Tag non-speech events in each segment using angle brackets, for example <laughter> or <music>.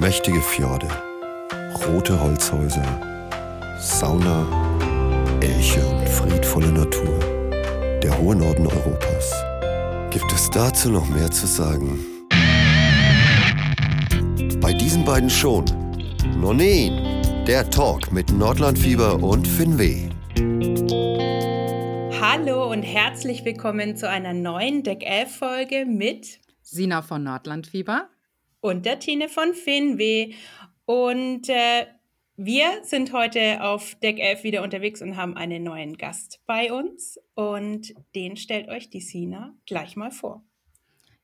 Mächtige Fjorde, rote Holzhäuser, Sauna, Elche und friedvolle Natur. Der hohe Norden Europas. Gibt es dazu noch mehr zu sagen? Bei diesen beiden schon. Nonin, der Talk mit Nordlandfieber und Finweh. Hallo und herzlich willkommen zu einer neuen Deck 11 Folge mit Sina von Nordlandfieber und der Tine von Finweh. Und äh, wir sind heute auf Deck 11 wieder unterwegs und haben einen neuen Gast bei uns. Und den stellt euch die Sina gleich mal vor.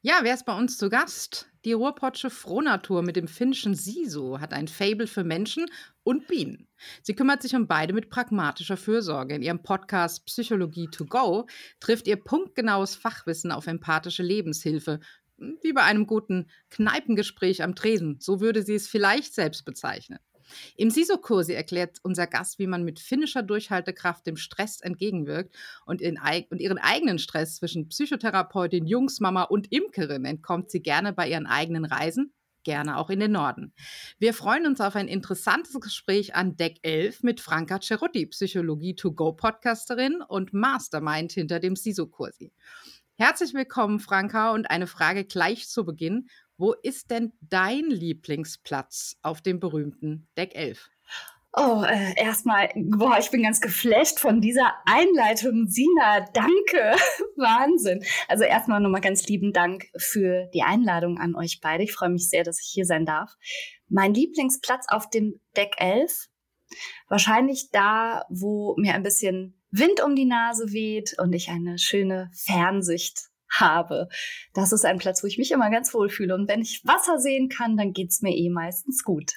Ja, wer ist bei uns zu Gast? Die Ruhrpotsche Frohnatur mit dem finnischen Sisu hat ein Fable für Menschen und Bienen. Sie kümmert sich um beide mit pragmatischer Fürsorge. In ihrem Podcast Psychologie to Go trifft ihr punktgenaues Fachwissen auf empathische Lebenshilfe wie bei einem guten Kneipengespräch am Tresen. So würde sie es vielleicht selbst bezeichnen. Im Siso-Kursi erklärt unser Gast, wie man mit finnischer Durchhaltekraft dem Stress entgegenwirkt und, in, und ihren eigenen Stress zwischen Psychotherapeutin, Jungsmama und Imkerin entkommt sie gerne bei ihren eigenen Reisen, gerne auch in den Norden. Wir freuen uns auf ein interessantes Gespräch an Deck 11 mit Franka Cerutti, Psychologie-to-go-Podcasterin und Mastermind hinter dem Siso-Kursi. Herzlich willkommen, Franka, und eine Frage gleich zu Beginn. Wo ist denn dein Lieblingsplatz auf dem berühmten Deck 11? Oh, äh, erstmal, boah, ich bin ganz geflasht von dieser Einleitung. Sina, danke. <laughs> Wahnsinn. Also erstmal nochmal ganz lieben Dank für die Einladung an euch beide. Ich freue mich sehr, dass ich hier sein darf. Mein Lieblingsplatz auf dem Deck 11, wahrscheinlich da, wo mir ein bisschen Wind um die Nase weht und ich eine schöne Fernsicht habe. Das ist ein Platz, wo ich mich immer ganz wohl fühle. Und wenn ich Wasser sehen kann, dann geht es mir eh meistens gut.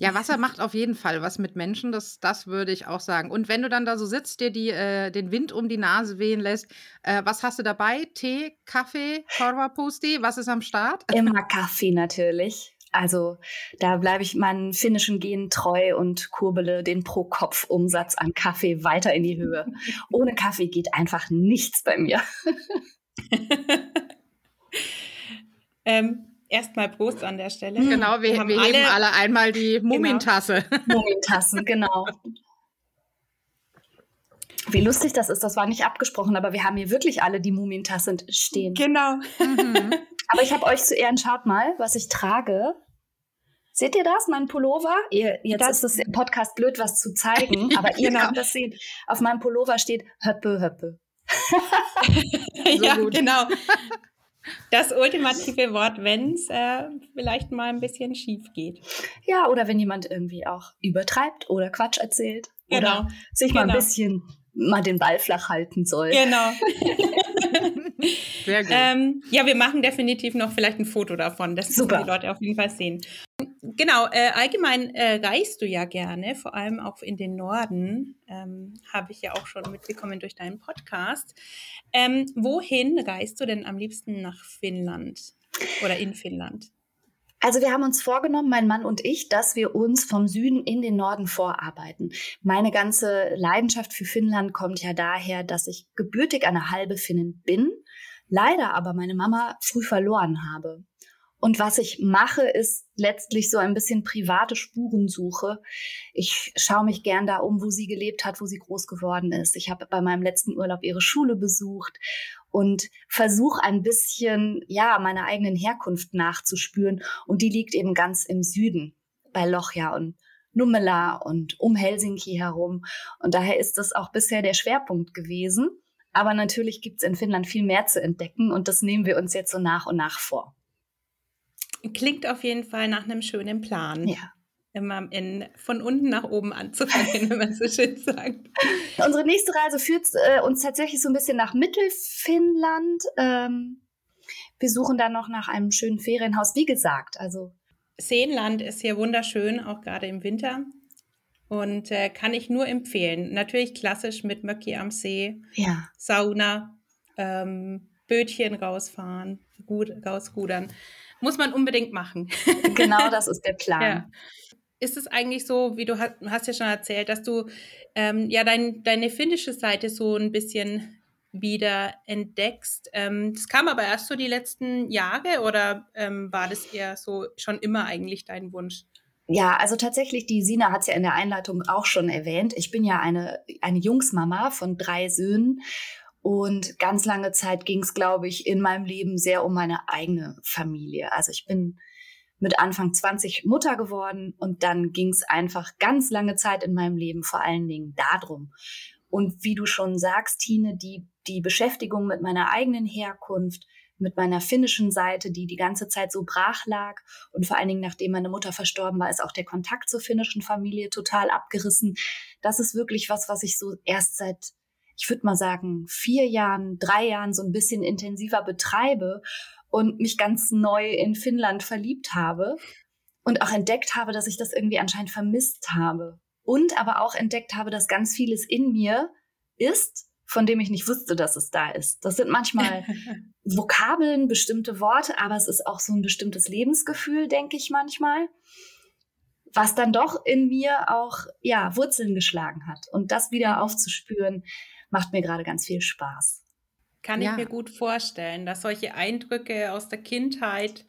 Ja, Wasser macht auf jeden Fall was mit Menschen, das, das würde ich auch sagen. Und wenn du dann da so sitzt, dir die, äh, den Wind um die Nase wehen lässt, äh, was hast du dabei? Tee, Kaffee, Korvapusti? Was ist am Start? Immer Kaffee natürlich. Also da bleibe ich meinen finnischen Genen treu und kurbele den Pro-Kopf-Umsatz an Kaffee weiter in die Höhe. <laughs> Ohne Kaffee geht einfach nichts bei mir. <laughs> ähm, Erstmal Prost an der Stelle. Genau, wir, wir, wir heben alle, alle, einmal die genau. Mumentasse. Genau. <laughs> Mumentassen, genau. Wie lustig das ist, das war nicht abgesprochen, aber wir haben hier wirklich alle die Mumientasse stehen. Genau. Mhm. Aber ich habe euch zu Ehren, schaut mal, was ich trage. Seht ihr das, mein Pullover? Ihr, jetzt das, ist es im Podcast blöd, was zu zeigen, <laughs> aber ihr genau. könnt das sehen. Auf meinem Pullover steht Höppe, Höppe. <laughs> so ja, gut. genau. <laughs> Das ultimative Wort, wenn es äh, vielleicht mal ein bisschen schief geht. Ja, oder wenn jemand irgendwie auch übertreibt oder Quatsch erzählt. Genau. Oder sich genau. mal ein genau. bisschen mal den Ball flach halten soll. Genau. <laughs> Sehr gut. Ähm, ja, wir machen definitiv noch vielleicht ein Foto davon, dass die Leute auf jeden Fall sehen. Genau, äh, allgemein äh, reist du ja gerne, vor allem auch in den Norden, ähm, habe ich ja auch schon mitbekommen durch deinen Podcast. Ähm, wohin reist du denn am liebsten nach Finnland oder in Finnland? Also wir haben uns vorgenommen, mein Mann und ich, dass wir uns vom Süden in den Norden vorarbeiten. Meine ganze Leidenschaft für Finnland kommt ja daher, dass ich gebürtig eine halbe Finnin bin, leider aber meine Mama früh verloren habe. Und was ich mache, ist letztlich so ein bisschen private Spurensuche. Ich schaue mich gern da um, wo sie gelebt hat, wo sie groß geworden ist. Ich habe bei meinem letzten Urlaub ihre Schule besucht und versuche ein bisschen, ja, meiner eigenen Herkunft nachzuspüren. Und die liegt eben ganz im Süden, bei Lochja und Nummela und um Helsinki herum. Und daher ist das auch bisher der Schwerpunkt gewesen. Aber natürlich gibt es in Finnland viel mehr zu entdecken und das nehmen wir uns jetzt so nach und nach vor. Klingt auf jeden Fall nach einem schönen Plan. Ja immer in, von unten nach oben anzufangen, <laughs> wenn man so schön sagt. Unsere nächste Reise führt äh, uns tatsächlich so ein bisschen nach Mittelfinnland. Ähm, wir suchen dann noch nach einem schönen Ferienhaus, wie gesagt. Also Seenland ist hier wunderschön, auch gerade im Winter. Und äh, kann ich nur empfehlen. Natürlich klassisch mit Möcki am See, ja. Sauna, ähm, Bötchen rausfahren, gut rausrudern. Muss man unbedingt machen. genau <laughs> das ist der Plan. Ja ist es eigentlich so, wie du hast, hast ja schon erzählt, dass du ähm, ja dein, deine finnische Seite so ein bisschen wieder entdeckst. Ähm, das kam aber erst so die letzten Jahre oder ähm, war das eher so schon immer eigentlich dein Wunsch? Ja, also tatsächlich, die Sina hat es ja in der Einleitung auch schon erwähnt. Ich bin ja eine, eine Jungsmama von drei Söhnen und ganz lange Zeit ging es, glaube ich, in meinem Leben sehr um meine eigene Familie. Also ich bin mit Anfang 20 Mutter geworden und dann ging es einfach ganz lange Zeit in meinem Leben vor allen Dingen darum. Und wie du schon sagst, Tine, die, die Beschäftigung mit meiner eigenen Herkunft, mit meiner finnischen Seite, die die ganze Zeit so brach lag. Und vor allen Dingen, nachdem meine Mutter verstorben war, ist auch der Kontakt zur finnischen Familie total abgerissen. Das ist wirklich was, was ich so erst seit, ich würde mal sagen, vier Jahren, drei Jahren so ein bisschen intensiver betreibe und mich ganz neu in Finnland verliebt habe und auch entdeckt habe, dass ich das irgendwie anscheinend vermisst habe. Und aber auch entdeckt habe, dass ganz vieles in mir ist, von dem ich nicht wusste, dass es da ist. Das sind manchmal <laughs> Vokabeln, bestimmte Worte, aber es ist auch so ein bestimmtes Lebensgefühl, denke ich manchmal, was dann doch in mir auch ja Wurzeln geschlagen hat. Und das wieder aufzuspüren, macht mir gerade ganz viel Spaß. Kann ja. ich mir gut vorstellen, dass solche Eindrücke aus der Kindheit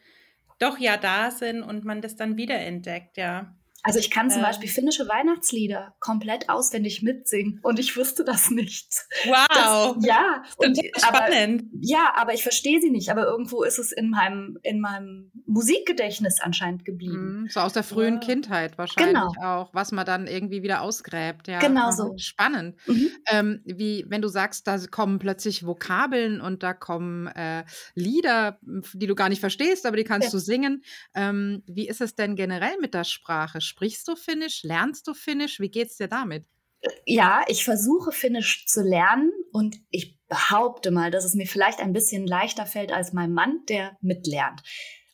doch ja da sind und man das dann wiederentdeckt, ja. Also ich kann zum ähm. Beispiel finnische Weihnachtslieder komplett auswendig mitsingen und ich wusste das nicht. Wow. Das, ja. Und, spannend. Aber, ja, aber ich verstehe sie nicht. Aber irgendwo ist es in meinem, in meinem Musikgedächtnis anscheinend geblieben. Mhm, so aus der frühen ja. Kindheit wahrscheinlich genau. auch, was man dann irgendwie wieder ausgräbt. Ja. Genau so. Spannend. Mhm. Ähm, wie, wenn du sagst, da kommen plötzlich Vokabeln und da kommen äh, Lieder, die du gar nicht verstehst, aber die kannst ja. du singen. Ähm, wie ist es denn generell mit der Sprache? Sprichst du Finnisch? Lernst du Finnisch? Wie geht's dir damit? Ja, ich versuche Finnisch zu lernen und ich behaupte mal, dass es mir vielleicht ein bisschen leichter fällt als mein Mann, der mitlernt.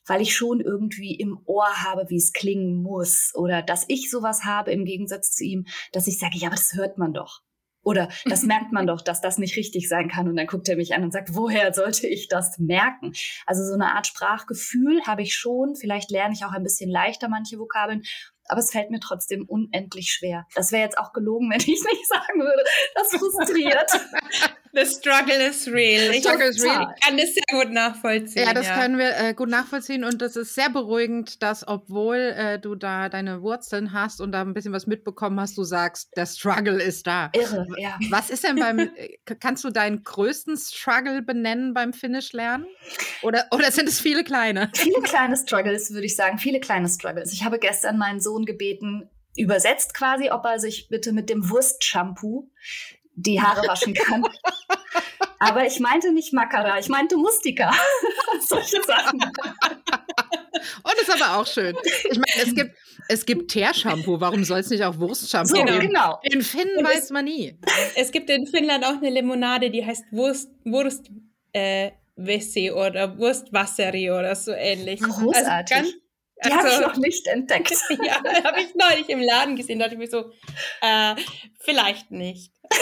Weil ich schon irgendwie im Ohr habe, wie es klingen muss. Oder dass ich sowas habe im Gegensatz zu ihm, dass ich sage, ja, aber das hört man doch. Oder das <laughs> merkt man doch, dass das nicht richtig sein kann. Und dann guckt er mich an und sagt, woher sollte ich das merken? Also so eine Art Sprachgefühl habe ich schon. Vielleicht lerne ich auch ein bisschen leichter manche Vokabeln aber es fällt mir trotzdem unendlich schwer. Das wäre jetzt auch gelogen, <laughs> wenn ich nicht sagen würde. Das frustriert. <laughs> The struggle is real. The struggle is real. Ich kann das sehr gut nachvollziehen. Ja, das ja. können wir äh, gut nachvollziehen und das ist sehr beruhigend, dass obwohl äh, du da deine Wurzeln hast und da ein bisschen was mitbekommen hast, du sagst, der Struggle ist da. Irre, ja. Was ist denn beim, <laughs> kannst du deinen größten Struggle benennen beim Finnisch lernen? Oder, oder sind es viele kleine? <laughs> Viele kleine Struggles, würde ich sagen. Viele kleine Struggles. Ich habe gestern meinen Sohn gebeten, übersetzt quasi, ob er sich bitte mit dem Wurstshampoo die Haare waschen kann. Aber ich meinte nicht Makara, ich meinte Mustika. <laughs> Solche Sachen. Und ist aber auch schön. Ich meine, es gibt, es gibt Teershampoo. Warum soll es nicht auch Wurstshampoo so, geben? Genau. In Finnen weiß es, man nie. Es gibt in Finnland auch eine Limonade, die heißt Wurst, Wurst äh, Vessi oder Wurstwasseri oder so ähnlich. Großartig. Also ganz, die also, habe ich noch nicht entdeckt. <laughs> ja, habe ich neulich im Laden gesehen. Da dachte ich mir so, äh, vielleicht nicht. <laughs>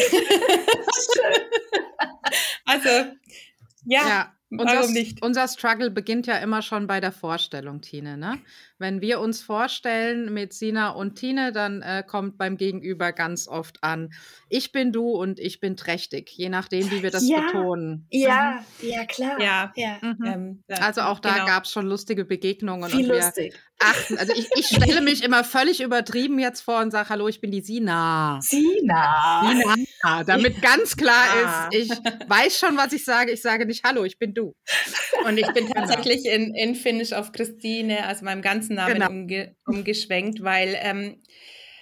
also, ja, ja. Warum unser, nicht? Unser Struggle beginnt ja immer schon bei der Vorstellung, Tine. Ne? Wenn wir uns vorstellen mit Sina und Tine, dann äh, kommt beim Gegenüber ganz oft an, ich bin du und ich bin trächtig, je nachdem, wie wir das ja, betonen. Ja, mhm. ja, klar. Ja, ja. Mhm. Ähm, also auch da genau. gab es schon lustige Begegnungen. Viel und lustig. achten. Also ich, ich stelle mich immer völlig übertrieben jetzt vor und sage, hallo, ich bin die Sina. Sina. Sina. Damit ganz klar ist, ich weiß schon, was ich sage. Ich sage nicht, hallo, ich bin du. Und ich bin tatsächlich in, in Finnisch auf Christine, also meinem ganzen Namen genau. umge umgeschwenkt, weil ähm,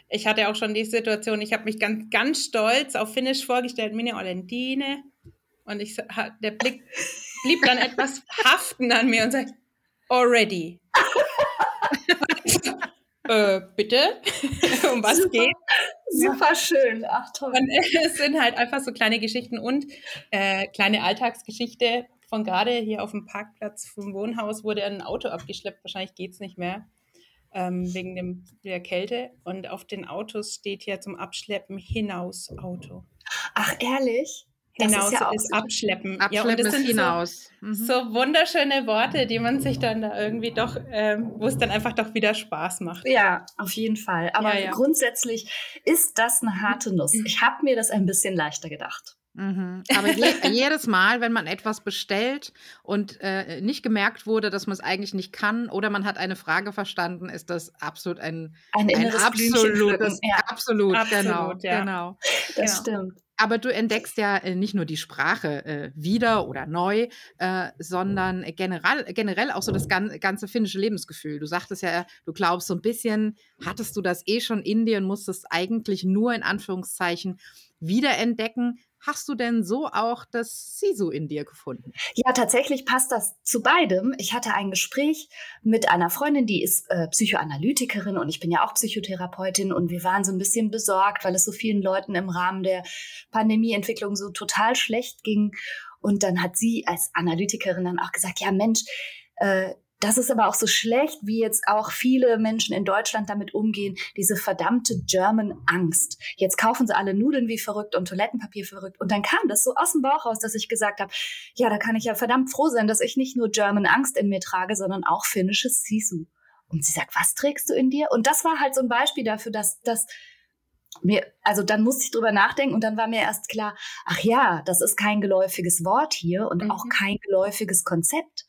ich hatte auch schon die Situation, ich habe mich ganz, ganz stolz auf Finnisch vorgestellt, Mine Olentine. Und ich, der Blick blieb dann <laughs> etwas haften an mir und sagt, already. <laughs> äh, bitte? <laughs> um was super, geht? Super schön. Ach toll. Und es sind halt einfach so kleine Geschichten und äh, kleine Alltagsgeschichte von gerade hier auf dem Parkplatz vom Wohnhaus wurde ein Auto abgeschleppt. Wahrscheinlich geht es nicht mehr ähm, wegen dem, der Kälte. Und auf den Autos steht hier zum Abschleppen hinaus Auto. Ach, ehrlich? hinaus ist, ja ist abschleppen. Abschleppen ja, und das ist sind hinaus. So, mhm. so, wunderschöne Worte, die man sich dann da irgendwie doch, ähm, wo es dann einfach doch wieder Spaß macht. Ja, auf jeden Fall. Aber ja, ja. grundsätzlich ist das eine harte Nuss. Ich habe mir das ein bisschen leichter gedacht. Mhm. <laughs> Aber je, jedes Mal, wenn man etwas bestellt und äh, nicht gemerkt wurde, dass man es eigentlich nicht kann oder man hat eine Frage verstanden, ist das absolut ein, ein, ein absolutes, ja. absolut, absolut, genau, ja. genau. Das genau. stimmt. Aber du entdeckst ja äh, nicht nur die Sprache äh, wieder oder neu, äh, sondern generell, generell auch so das gan ganze finnische Lebensgefühl. Du sagtest ja, du glaubst so ein bisschen, hattest du das eh schon in dir und musstest eigentlich nur in Anführungszeichen wiederentdecken. Hast du denn so auch das Sisu in dir gefunden? Ja, tatsächlich passt das zu beidem. Ich hatte ein Gespräch mit einer Freundin, die ist äh, Psychoanalytikerin und ich bin ja auch Psychotherapeutin und wir waren so ein bisschen besorgt, weil es so vielen Leuten im Rahmen der Pandemieentwicklung so total schlecht ging. Und dann hat sie als Analytikerin dann auch gesagt, ja Mensch, äh, das ist aber auch so schlecht, wie jetzt auch viele Menschen in Deutschland damit umgehen, diese verdammte German Angst. Jetzt kaufen sie alle Nudeln wie verrückt und Toilettenpapier verrückt. Und dann kam das so aus dem Bauch raus, dass ich gesagt habe, ja, da kann ich ja verdammt froh sein, dass ich nicht nur German Angst in mir trage, sondern auch finnisches Sisu. Und sie sagt, was trägst du in dir? Und das war halt so ein Beispiel dafür, dass, dass mir, also dann musste ich drüber nachdenken und dann war mir erst klar, ach ja, das ist kein geläufiges Wort hier und mhm. auch kein geläufiges Konzept.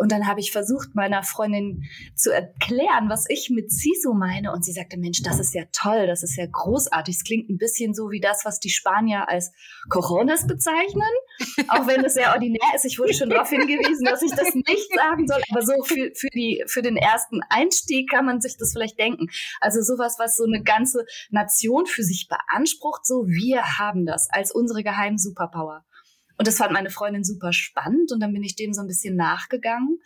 Und dann habe ich versucht, meiner Freundin zu erklären, was ich mit Sisu meine. Und sie sagte, Mensch, das ist ja toll, das ist ja großartig. Es klingt ein bisschen so wie das, was die Spanier als Coronas bezeichnen. Auch wenn es sehr ordinär ist. Ich wurde schon darauf hingewiesen, dass ich das nicht sagen soll. Aber so für, für, die, für den ersten Einstieg kann man sich das vielleicht denken. Also sowas, was so eine ganze Nation für sich beansprucht, so wir haben das als unsere geheimen Superpower. Und das fand meine Freundin super spannend und dann bin ich dem so ein bisschen nachgegangen.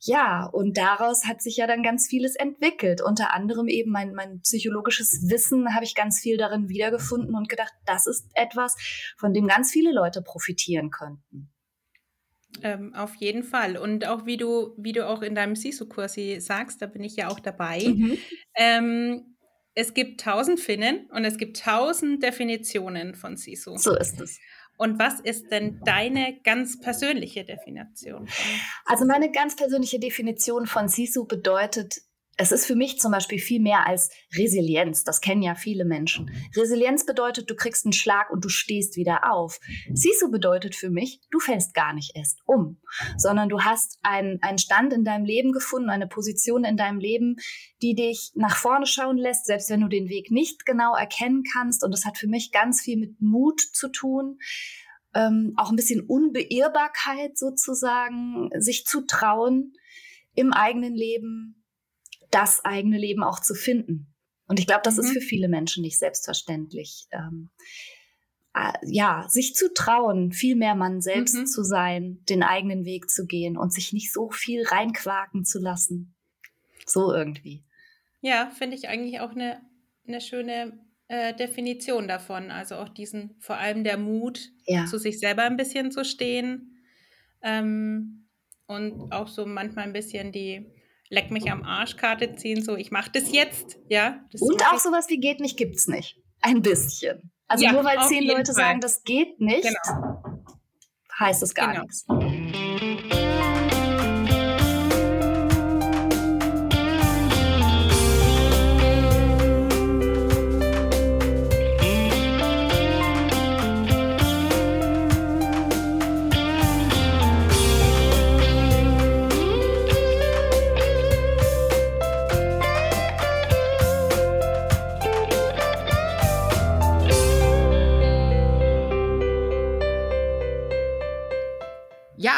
Ja, und daraus hat sich ja dann ganz vieles entwickelt. Unter anderem eben mein, mein psychologisches Wissen habe ich ganz viel darin wiedergefunden und gedacht, das ist etwas, von dem ganz viele Leute profitieren könnten. Ähm, auf jeden Fall. Und auch wie du, wie du auch in deinem Sisu-Kurs sagst, da bin ich ja auch dabei. Mhm. Ähm, es gibt tausend Finnen und es gibt tausend Definitionen von Sisu. So ist es. Und was ist denn deine ganz persönliche Definition? Also meine ganz persönliche Definition von Sisu bedeutet, es ist für mich zum Beispiel viel mehr als Resilienz. Das kennen ja viele Menschen. Resilienz bedeutet, du kriegst einen Schlag und du stehst wieder auf. Sisu bedeutet für mich, du fällst gar nicht erst um, sondern du hast einen, einen Stand in deinem Leben gefunden, eine Position in deinem Leben, die dich nach vorne schauen lässt, selbst wenn du den Weg nicht genau erkennen kannst. Und das hat für mich ganz viel mit Mut zu tun. Ähm, auch ein bisschen Unbeirrbarkeit sozusagen, sich zu trauen im eigenen Leben, das eigene Leben auch zu finden. Und ich glaube, das mhm. ist für viele Menschen nicht selbstverständlich. Ähm, äh, ja, sich zu trauen, viel mehr Mann selbst mhm. zu sein, den eigenen Weg zu gehen und sich nicht so viel reinquaken zu lassen. So irgendwie. Ja, finde ich eigentlich auch eine, eine schöne äh, Definition davon. Also auch diesen, vor allem der Mut, ja. zu sich selber ein bisschen zu stehen. Ähm, und auch so manchmal ein bisschen die, leck mich am Arschkarte ziehen, so ich mache das jetzt, ja. Das und auch sowas wie geht nicht, gibt's nicht. Ein bisschen. Also ja, nur weil zehn Leute Fall. sagen, das geht nicht, genau. heißt es gar genau. nichts.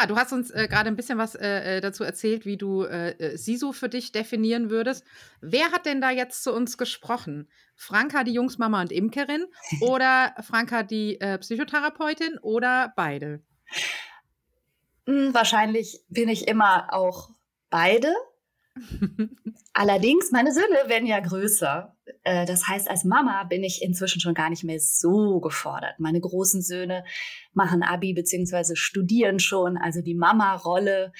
Du hast uns äh, gerade ein bisschen was äh, äh, dazu erzählt, wie du äh, äh, Sisu für dich definieren würdest. Wer hat denn da jetzt zu uns gesprochen? Franka, die Jungsmama und Imkerin <laughs> oder Franka, die äh, Psychotherapeutin oder beide? Hm, wahrscheinlich bin ich immer auch beide. <laughs> Allerdings, meine Söhne werden ja größer. Äh, das heißt, als Mama bin ich inzwischen schon gar nicht mehr so gefordert. Meine großen Söhne machen Abi bzw. studieren schon. Also die Mama-Rolle,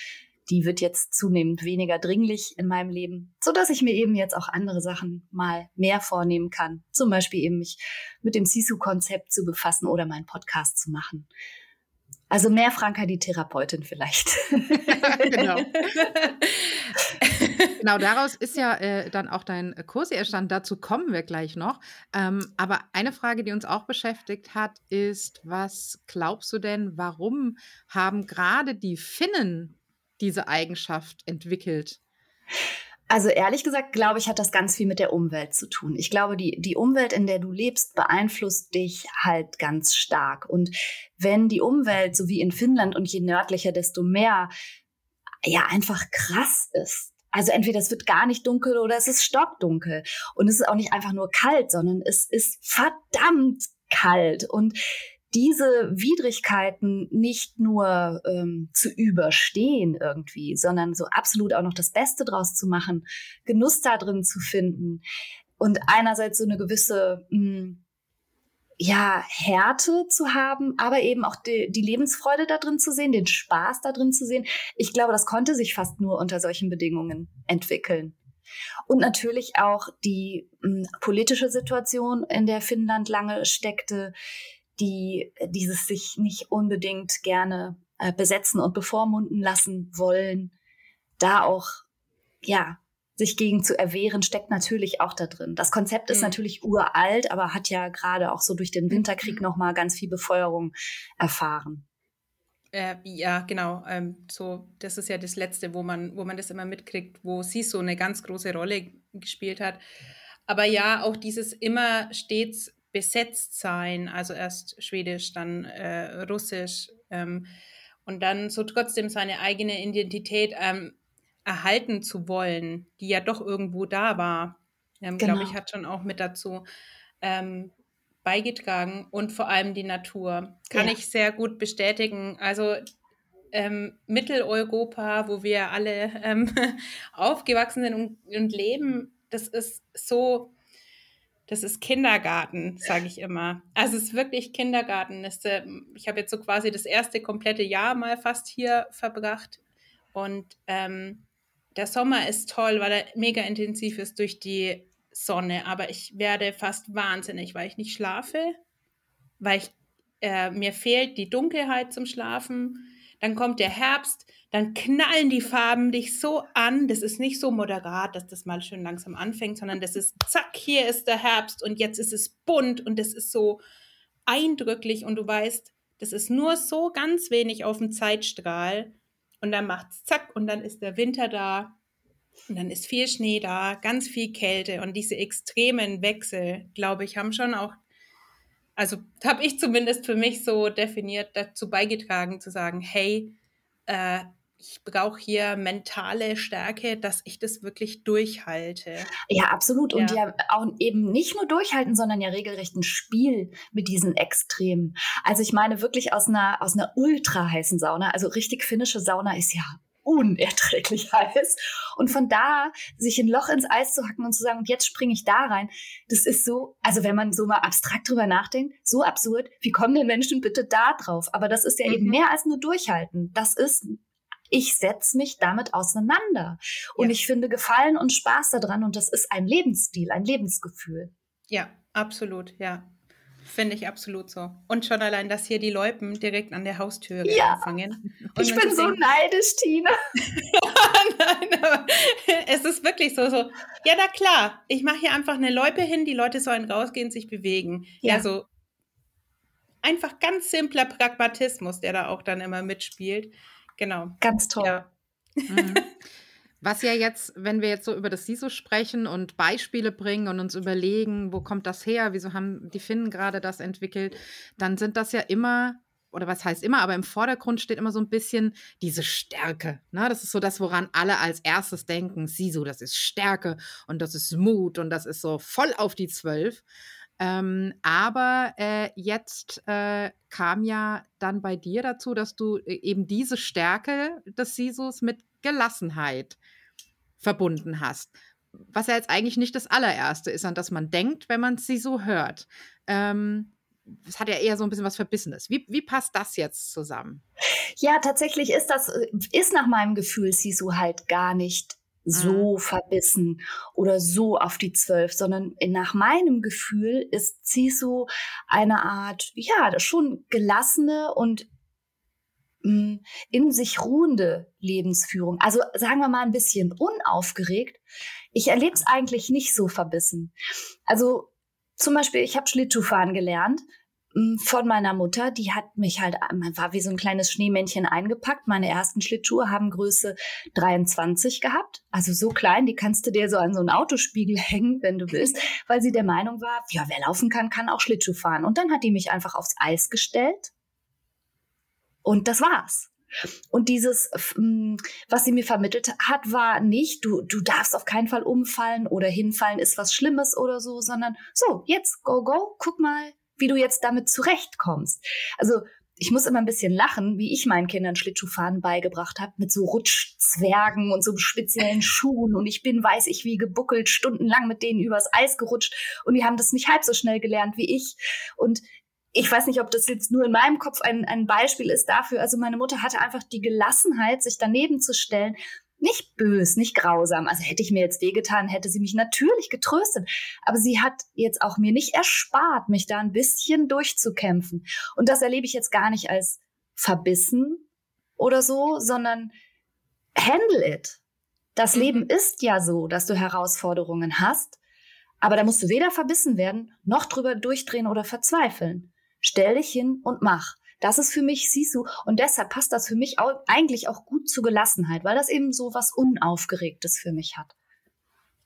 die wird jetzt zunehmend weniger dringlich in meinem Leben, so dass ich mir eben jetzt auch andere Sachen mal mehr vornehmen kann. Zum Beispiel eben mich mit dem Sisu-Konzept zu befassen oder meinen Podcast zu machen. Also mehr Franka die Therapeutin vielleicht. <laughs> genau. <laughs> Genau, daraus ist ja äh, dann auch dein Kurs entstanden. Dazu kommen wir gleich noch. Ähm, aber eine Frage, die uns auch beschäftigt hat, ist, was glaubst du denn, warum haben gerade die Finnen diese Eigenschaft entwickelt? Also ehrlich gesagt, glaube ich, hat das ganz viel mit der Umwelt zu tun. Ich glaube, die, die Umwelt, in der du lebst, beeinflusst dich halt ganz stark. Und wenn die Umwelt, so wie in Finnland und je nördlicher, desto mehr, ja, einfach krass ist. Also entweder es wird gar nicht dunkel oder es ist stockdunkel. Und es ist auch nicht einfach nur kalt, sondern es ist verdammt kalt. Und diese Widrigkeiten nicht nur ähm, zu überstehen irgendwie, sondern so absolut auch noch das Beste draus zu machen, Genuss da drin zu finden und einerseits so eine gewisse mh, hm, ja, Härte zu haben, aber eben auch die, die Lebensfreude da drin zu sehen, den Spaß da drin zu sehen. Ich glaube, das konnte sich fast nur unter solchen Bedingungen entwickeln. Und natürlich auch die mh, hm, politische Situation, in der Finnland lange steckte, die dieses sich nicht unbedingt gerne äh, besetzen und bevormunden lassen wollen, da auch, ja, sich gegen zu erwehren, steckt natürlich auch da drin. Das Konzept ist mhm. natürlich uralt, aber hat ja gerade auch so durch den Winterkrieg mhm. nochmal ganz viel Befeuerung erfahren. Äh, ja, genau. Ähm, so, das ist ja das Letzte, wo man, wo man das immer mitkriegt, wo sie so eine ganz große Rolle gespielt hat. Aber ja, auch dieses immer stets besetzt sein, also erst Schwedisch, dann äh, Russisch ähm, und dann so trotzdem seine eigene Identität ähm, erhalten zu wollen, die ja doch irgendwo da war, ähm, genau. glaube ich, hat schon auch mit dazu ähm, beigetragen und vor allem die Natur. Kann ja. ich sehr gut bestätigen. Also ähm, Mitteleuropa, wo wir alle ähm, <laughs> aufgewachsen sind und, und leben, das ist so das ist Kindergarten, sage ich immer. Also es ist wirklich Kindergarten. Äh, ich habe jetzt so quasi das erste komplette Jahr mal fast hier verbracht. Und ähm, der Sommer ist toll, weil er mega intensiv ist durch die Sonne. Aber ich werde fast wahnsinnig, weil ich nicht schlafe, weil ich, äh, mir fehlt die Dunkelheit zum Schlafen. Dann kommt der Herbst dann knallen die Farben dich so an. Das ist nicht so moderat, dass das mal schön langsam anfängt, sondern das ist, zack, hier ist der Herbst und jetzt ist es bunt und das ist so eindrücklich und du weißt, das ist nur so ganz wenig auf dem Zeitstrahl und dann macht's zack und dann ist der Winter da. Und dann ist viel Schnee da, ganz viel Kälte. Und diese extremen Wechsel, glaube ich, haben schon auch, also habe ich zumindest für mich so definiert, dazu beigetragen zu sagen, hey, äh, ich brauche hier mentale Stärke, dass ich das wirklich durchhalte. Ja, absolut. Und ja. ja auch eben nicht nur durchhalten, sondern ja regelrecht ein Spiel mit diesen Extremen. Also ich meine wirklich aus einer, aus einer ultra heißen Sauna, also richtig finnische Sauna ist ja unerträglich <laughs> heiß. Und von da sich ein Loch ins Eis zu hacken und zu sagen, und jetzt springe ich da rein, das ist so, also wenn man so mal abstrakt drüber nachdenkt, so absurd, wie kommen denn Menschen bitte da drauf? Aber das ist ja mhm. eben mehr als nur durchhalten. Das ist ich setze mich damit auseinander. Und ja. ich finde Gefallen und Spaß daran und das ist ein Lebensstil, ein Lebensgefühl. Ja, absolut, ja. Finde ich absolut so. Und schon allein, dass hier die Loipen direkt an der Haustür ja. anfangen. ich bin so neidisch, Tina. <laughs> Nein, aber es ist wirklich so, so, ja, na klar, ich mache hier einfach eine Loipe hin, die Leute sollen rausgehen, sich bewegen. Ja, ja so einfach ganz simpler Pragmatismus, der da auch dann immer mitspielt. Genau. Ganz toll. Ja. Mhm. <laughs> Was ja jetzt, wenn wir jetzt so über das SISO sprechen und Beispiele bringen und uns überlegen, wo kommt das her, wieso haben die Finnen gerade das entwickelt, dann sind das ja immer, oder was heißt immer, aber im Vordergrund steht immer so ein bisschen diese Stärke. Ne? Das ist so das, woran alle als erstes denken. SISO, das ist Stärke und das ist Mut und das ist so voll auf die Zwölf. Ähm, aber äh, jetzt äh, kam ja dann bei dir dazu, dass du äh, eben diese Stärke des Sisus mit Gelassenheit verbunden hast. Was ja jetzt eigentlich nicht das allererste ist, an das man denkt, wenn man sie so hört. Ähm, es hat ja eher so ein bisschen was Verbissenes. Wie, wie passt das jetzt zusammen? Ja, tatsächlich ist das, äh, ist nach meinem Gefühl Sisu halt gar nicht so mhm. verbissen oder so auf die Zwölf, sondern nach meinem Gefühl ist Zisu eine Art, ja, schon gelassene und mm, in sich ruhende Lebensführung. Also sagen wir mal ein bisschen unaufgeregt. Ich erlebe es eigentlich nicht so verbissen. Also zum Beispiel, ich habe Schlittschuhfahren gelernt hm, von meiner Mutter, die hat mich halt, war wie so ein kleines Schneemännchen eingepackt. Meine ersten Schlittschuhe haben Größe 23 gehabt. Also so klein, die kannst du dir so an so einen Autospiegel <laughs> hängen, wenn du willst, weil sie der Meinung war, ja, wer laufen kann, kann auch Schlittschuh fahren. Und dann hat die mich einfach aufs Eis gestellt. Und das war's. Und dieses, was sie mir vermittelt hat, war nicht, du, du darfst auf keinen Fall umfallen oder hinfallen ist was Schlimmes oder so, sondern so, jetzt go, go, guck mal, wie du jetzt damit zurechtkommst. Also ich muss immer ein bisschen lachen, wie ich meinen Kindern Schlittschuhfahren beigebracht habe, mit so Rutschzwergen und so speziellen <laughs> Schuhen. Und ich bin, weiß ich wie, gebuckelt, stundenlang mit denen übers Eis gerutscht. Und die haben das nicht halb so schnell gelernt wie ich. Und ich weiß nicht, ob das jetzt nur in meinem Kopf ein, ein Beispiel ist dafür. Also meine Mutter hatte einfach die Gelassenheit, sich daneben zu stellen nicht bös, nicht grausam. Also hätte ich mir jetzt wehgetan, hätte sie mich natürlich getröstet. Aber sie hat jetzt auch mir nicht erspart, mich da ein bisschen durchzukämpfen. Und das erlebe ich jetzt gar nicht als verbissen oder so, sondern handle it. Das mhm. Leben ist ja so, dass du Herausforderungen hast. Aber da musst du weder verbissen werden, noch drüber durchdrehen oder verzweifeln. Stell dich hin und mach. Das ist für mich Sisu und deshalb passt das für mich auch, eigentlich auch gut zur Gelassenheit, weil das eben so was Unaufgeregtes für mich hat.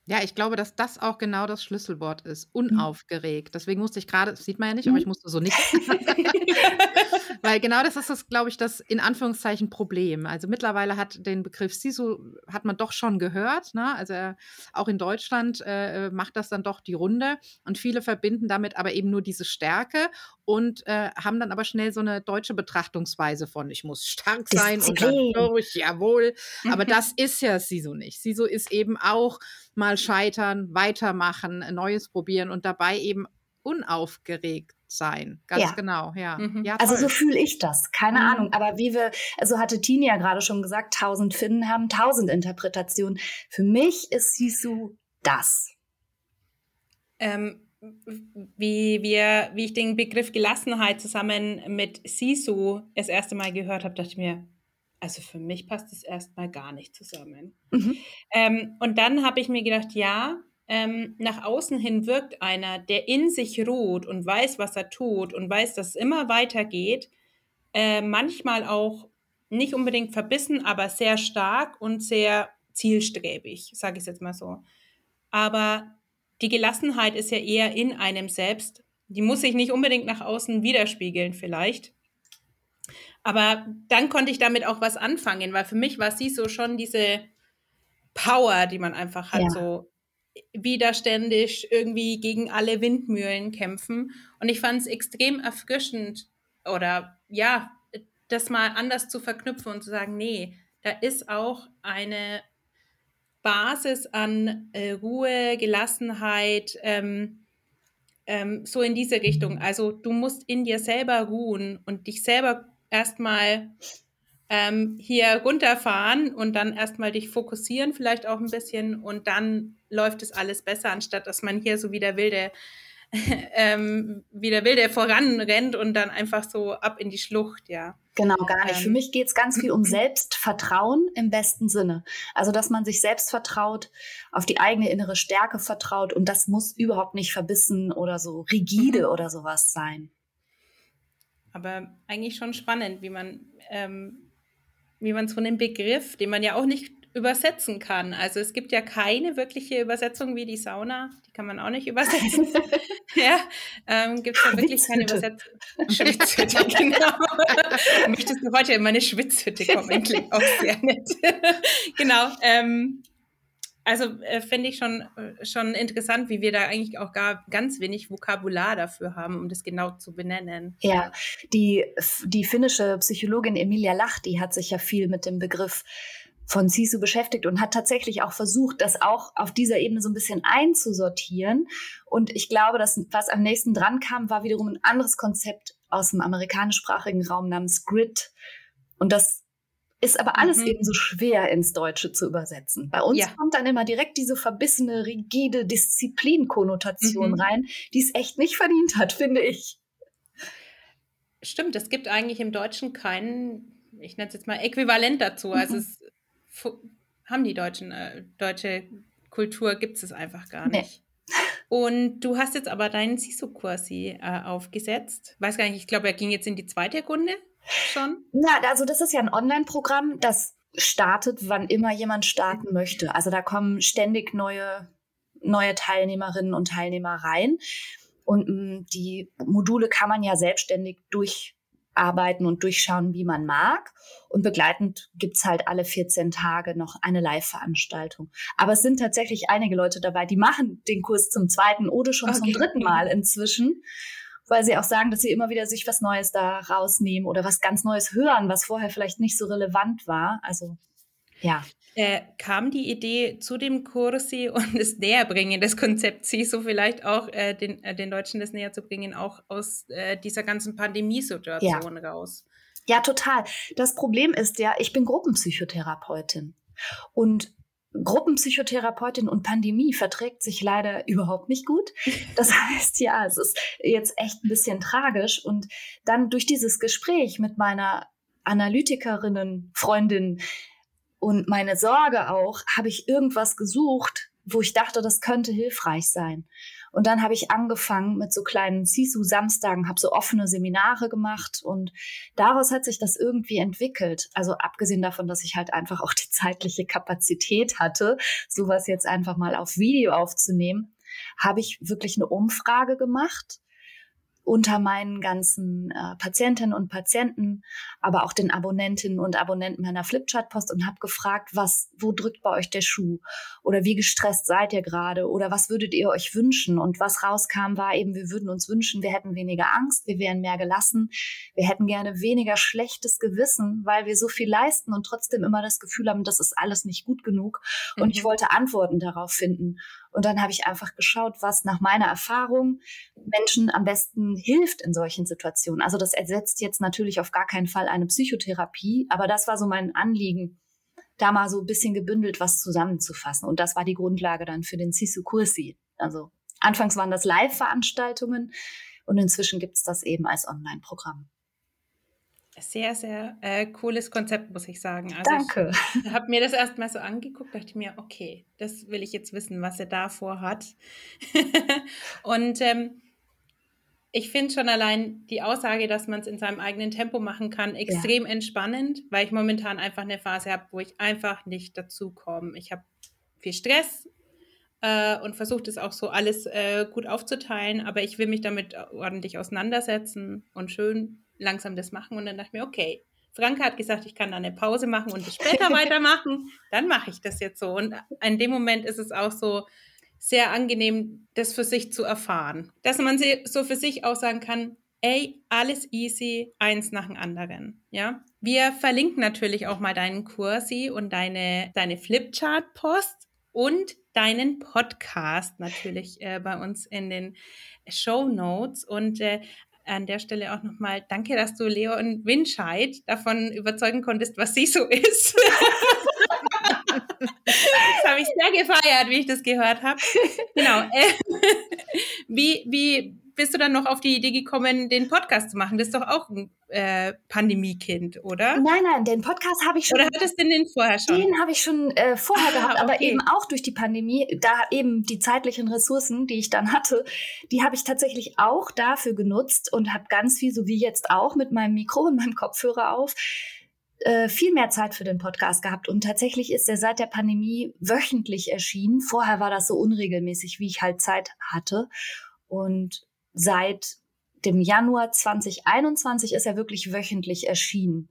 Ja, ich glaube, dass das auch genau das Schlüsselwort ist. Mhm. Unaufgeregt. Deswegen musste ich gerade, das sieht man ja nicht, aber ich mhm. musste so nicht. <laughs> Weil genau das ist das, glaube ich, das in Anführungszeichen Problem. Also mittlerweile hat den Begriff Sisu, hat man doch schon gehört. Ne? Also äh, auch in Deutschland äh, macht das dann doch die Runde. Und viele verbinden damit aber eben nur diese Stärke und äh, haben dann aber schnell so eine deutsche Betrachtungsweise von, ich muss stark sein und dann durch, jawohl. Aber <laughs> das ist ja Sisu nicht. Sisu ist eben auch mal scheitern, weitermachen, Neues probieren und dabei eben unaufgeregt sein. Ganz ja. genau, ja. Mhm. ja also so fühle ich das. Keine mhm. Ahnung. Aber wie wir, also hatte Tini ja gerade schon gesagt, tausend Finnen haben tausend Interpretationen. Für mich ist Sisu das. Ähm, wie, wir, wie ich den Begriff Gelassenheit zusammen mit Sisu das erste Mal gehört habe, dachte ich mir, also für mich passt es erstmal gar nicht zusammen. Mhm. Ähm, und dann habe ich mir gedacht, ja, ähm, nach außen hin wirkt einer, der in sich ruht und weiß, was er tut und weiß, dass es immer weitergeht, äh, manchmal auch nicht unbedingt verbissen, aber sehr stark und sehr zielstrebig, sage ich es jetzt mal so. Aber die Gelassenheit ist ja eher in einem selbst. Die muss sich nicht unbedingt nach außen widerspiegeln, vielleicht. Aber dann konnte ich damit auch was anfangen, weil für mich war sie so schon diese Power, die man einfach hat, ja. so widerständig irgendwie gegen alle Windmühlen kämpfen. Und ich fand es extrem erfrischend oder ja, das mal anders zu verknüpfen und zu sagen, nee, da ist auch eine Basis an äh, Ruhe, Gelassenheit, ähm, ähm, so in diese Richtung. Also du musst in dir selber ruhen und dich selber erstmal ähm, hier runterfahren und dann erstmal dich fokussieren, vielleicht auch ein bisschen und dann läuft es alles besser, anstatt dass man hier so wie der Wilde, <laughs> ähm, wie der Wilde voranrennt und dann einfach so ab in die Schlucht, ja. Genau, gar nicht. Ähm, Für mich geht es ganz viel um <laughs> Selbstvertrauen im besten Sinne. Also, dass man sich selbst vertraut, auf die eigene innere Stärke vertraut und das muss überhaupt nicht verbissen oder so rigide mhm. oder sowas sein. Aber eigentlich schon spannend, wie man, ähm, wie man so einen Begriff, den man ja auch nicht übersetzen kann. Also es gibt ja keine wirkliche Übersetzung wie die Sauna, die kann man auch nicht übersetzen. <laughs> ja, ähm, gibt es ja wirklich keine Übersetzung. Schwitzhütte, <laughs> genau. Möchtest du heute in meine Schwitzhütte kommen? Klingt auch sehr nett. <laughs> genau. Ähm, also äh, finde ich schon, äh, schon interessant, wie wir da eigentlich auch gar ganz wenig Vokabular dafür haben, um das genau zu benennen. Ja, die, die finnische Psychologin Emilia Lahti hat sich ja viel mit dem Begriff von Sisu beschäftigt und hat tatsächlich auch versucht, das auch auf dieser Ebene so ein bisschen einzusortieren. Und ich glaube, dass was am nächsten dran kam, war wiederum ein anderes Konzept aus dem amerikanischsprachigen Raum namens Grit. Und das ist aber alles mhm. eben so schwer ins Deutsche zu übersetzen. Bei uns ja. kommt dann immer direkt diese verbissene, rigide Disziplinkonnotation mhm. rein, die es echt nicht verdient hat, finde ich. Stimmt, es gibt eigentlich im Deutschen keinen ich nenne es jetzt mal äquivalent dazu. Also es haben die Deutschen, äh, deutsche Kultur gibt es einfach gar nicht. Nee. Und du hast jetzt aber deinen Sisu-Kursi äh, aufgesetzt. Weiß gar nicht, ich glaube, er ging jetzt in die zweite Runde schon. Na, also das ist ja ein Online-Programm, das startet, wann immer jemand starten möchte. Also da kommen ständig neue, neue Teilnehmerinnen und Teilnehmer rein. Und mh, mm, die Module kann man ja selbstständig durch arbeiten und durchschauen, wie man mag. Und begleitend gibt's halt alle 14 Tage noch eine Live-Veranstaltung. Aber es sind tatsächlich einige Leute dabei, die machen den Kurs zum zweiten oder schon okay. zum dritten Mal inzwischen, weil sie auch sagen, dass sie immer wieder sich was Neues da rausnehmen oder was ganz Neues hören, was vorher vielleicht nicht so relevant war. Also ja. Äh, kam die Idee zu dem Kursi <laughs> und das Näherbringen des Konzepts so vielleicht auch äh, den, äh, den Deutschen das näher zu bringen, auch aus äh, dieser ganzen Pandemiesituation ja. raus? Ja, total. Das Problem ist ja, ich bin Gruppenpsychotherapeutin und Gruppenpsychotherapeutin und Pandemie verträgt sich leider überhaupt nicht gut. Das <laughs> heißt, ja, es ist jetzt echt ein bisschen tragisch. Und dann durch dieses Gespräch mit meiner Analytikerinnen, Freundin, und meine Sorge auch, habe ich irgendwas gesucht, wo ich dachte, das könnte hilfreich sein. Und dann habe ich angefangen mit so kleinen Sisu-Samstagen, habe so offene Seminare gemacht und daraus hat sich das irgendwie entwickelt. Also abgesehen davon, dass ich halt einfach auch die zeitliche Kapazität hatte, sowas jetzt einfach mal auf Video aufzunehmen, habe ich wirklich eine Umfrage gemacht unter meinen ganzen äh, Patientinnen und Patienten, aber auch den Abonnentinnen und Abonnenten meiner Flipchart-Post und habe gefragt, was, wo drückt bei euch der Schuh? Oder wie gestresst seid ihr gerade? Oder was würdet ihr euch wünschen? Und was rauskam, war eben, wir würden uns wünschen, wir hätten weniger Angst, wir wären mehr gelassen, wir hätten gerne weniger schlechtes Gewissen, weil wir so viel leisten und trotzdem immer das Gefühl haben, das ist alles nicht gut genug. Und mhm. ich wollte Antworten darauf finden. Und dann habe ich einfach geschaut, was nach meiner Erfahrung Menschen am besten hilft in solchen Situationen. Also das ersetzt jetzt natürlich auf gar keinen Fall eine Psychotherapie, aber das war so mein Anliegen, da mal so ein bisschen gebündelt was zusammenzufassen. Und das war die Grundlage dann für den Sisu Kursi. Also anfangs waren das Live-Veranstaltungen und inzwischen gibt es das eben als Online-Programm. Sehr, sehr äh, cooles Konzept, muss ich sagen. Also Danke. <laughs> Ich habe mir das erstmal so angeguckt, dachte mir, okay, das will ich jetzt wissen, was er da vorhat. <laughs> und ähm, ich finde schon allein die Aussage, dass man es in seinem eigenen Tempo machen kann, extrem ja. entspannend, weil ich momentan einfach eine Phase habe, wo ich einfach nicht dazu komme. Ich habe viel Stress äh, und versuche das auch so alles äh, gut aufzuteilen, aber ich will mich damit ordentlich auseinandersetzen und schön langsam das machen und dann dachte ich mir, okay, Frank hat gesagt, ich kann da eine Pause machen und das später <laughs> weitermachen, dann mache ich das jetzt so. Und in dem Moment ist es auch so sehr angenehm, das für sich zu erfahren. Dass man so für sich auch sagen kann, ey, alles easy, eins nach dem anderen. Ja, wir verlinken natürlich auch mal deinen Kursi und deine, deine Flipchart-Post und deinen Podcast natürlich äh, bei uns in den Show Notes. Und äh, an der Stelle auch nochmal danke, dass du Leon Winscheid davon überzeugen konntest, was sie so ist. <laughs> das habe ich sehr gefeiert, wie ich das gehört habe. Genau. <laughs> Äh, wie, wie bist du dann noch auf die Idee gekommen, den Podcast zu machen? Das ist doch auch ein äh, Pandemiekind, oder? Nein, nein, den Podcast habe ich schon. Oder hattest du den vorher schon? Den habe ich schon äh, vorher ah, gehabt, aber eben auch durch die Pandemie, da eben die zeitlichen Ressourcen, die ich dann hatte, die habe ich tatsächlich auch dafür genutzt und habe ganz viel, so wie jetzt auch, mit meinem Mikro und meinem Kopfhörer auf, äh, viel mehr Zeit für den Podcast gehabt. Und tatsächlich ist er seit der Pandemie wöchentlich erschienen. Vorher war das so unregelmäßig, wie ich halt Zeit hatte. Und seit dem Januar 2021 ist er wirklich wöchentlich erschienen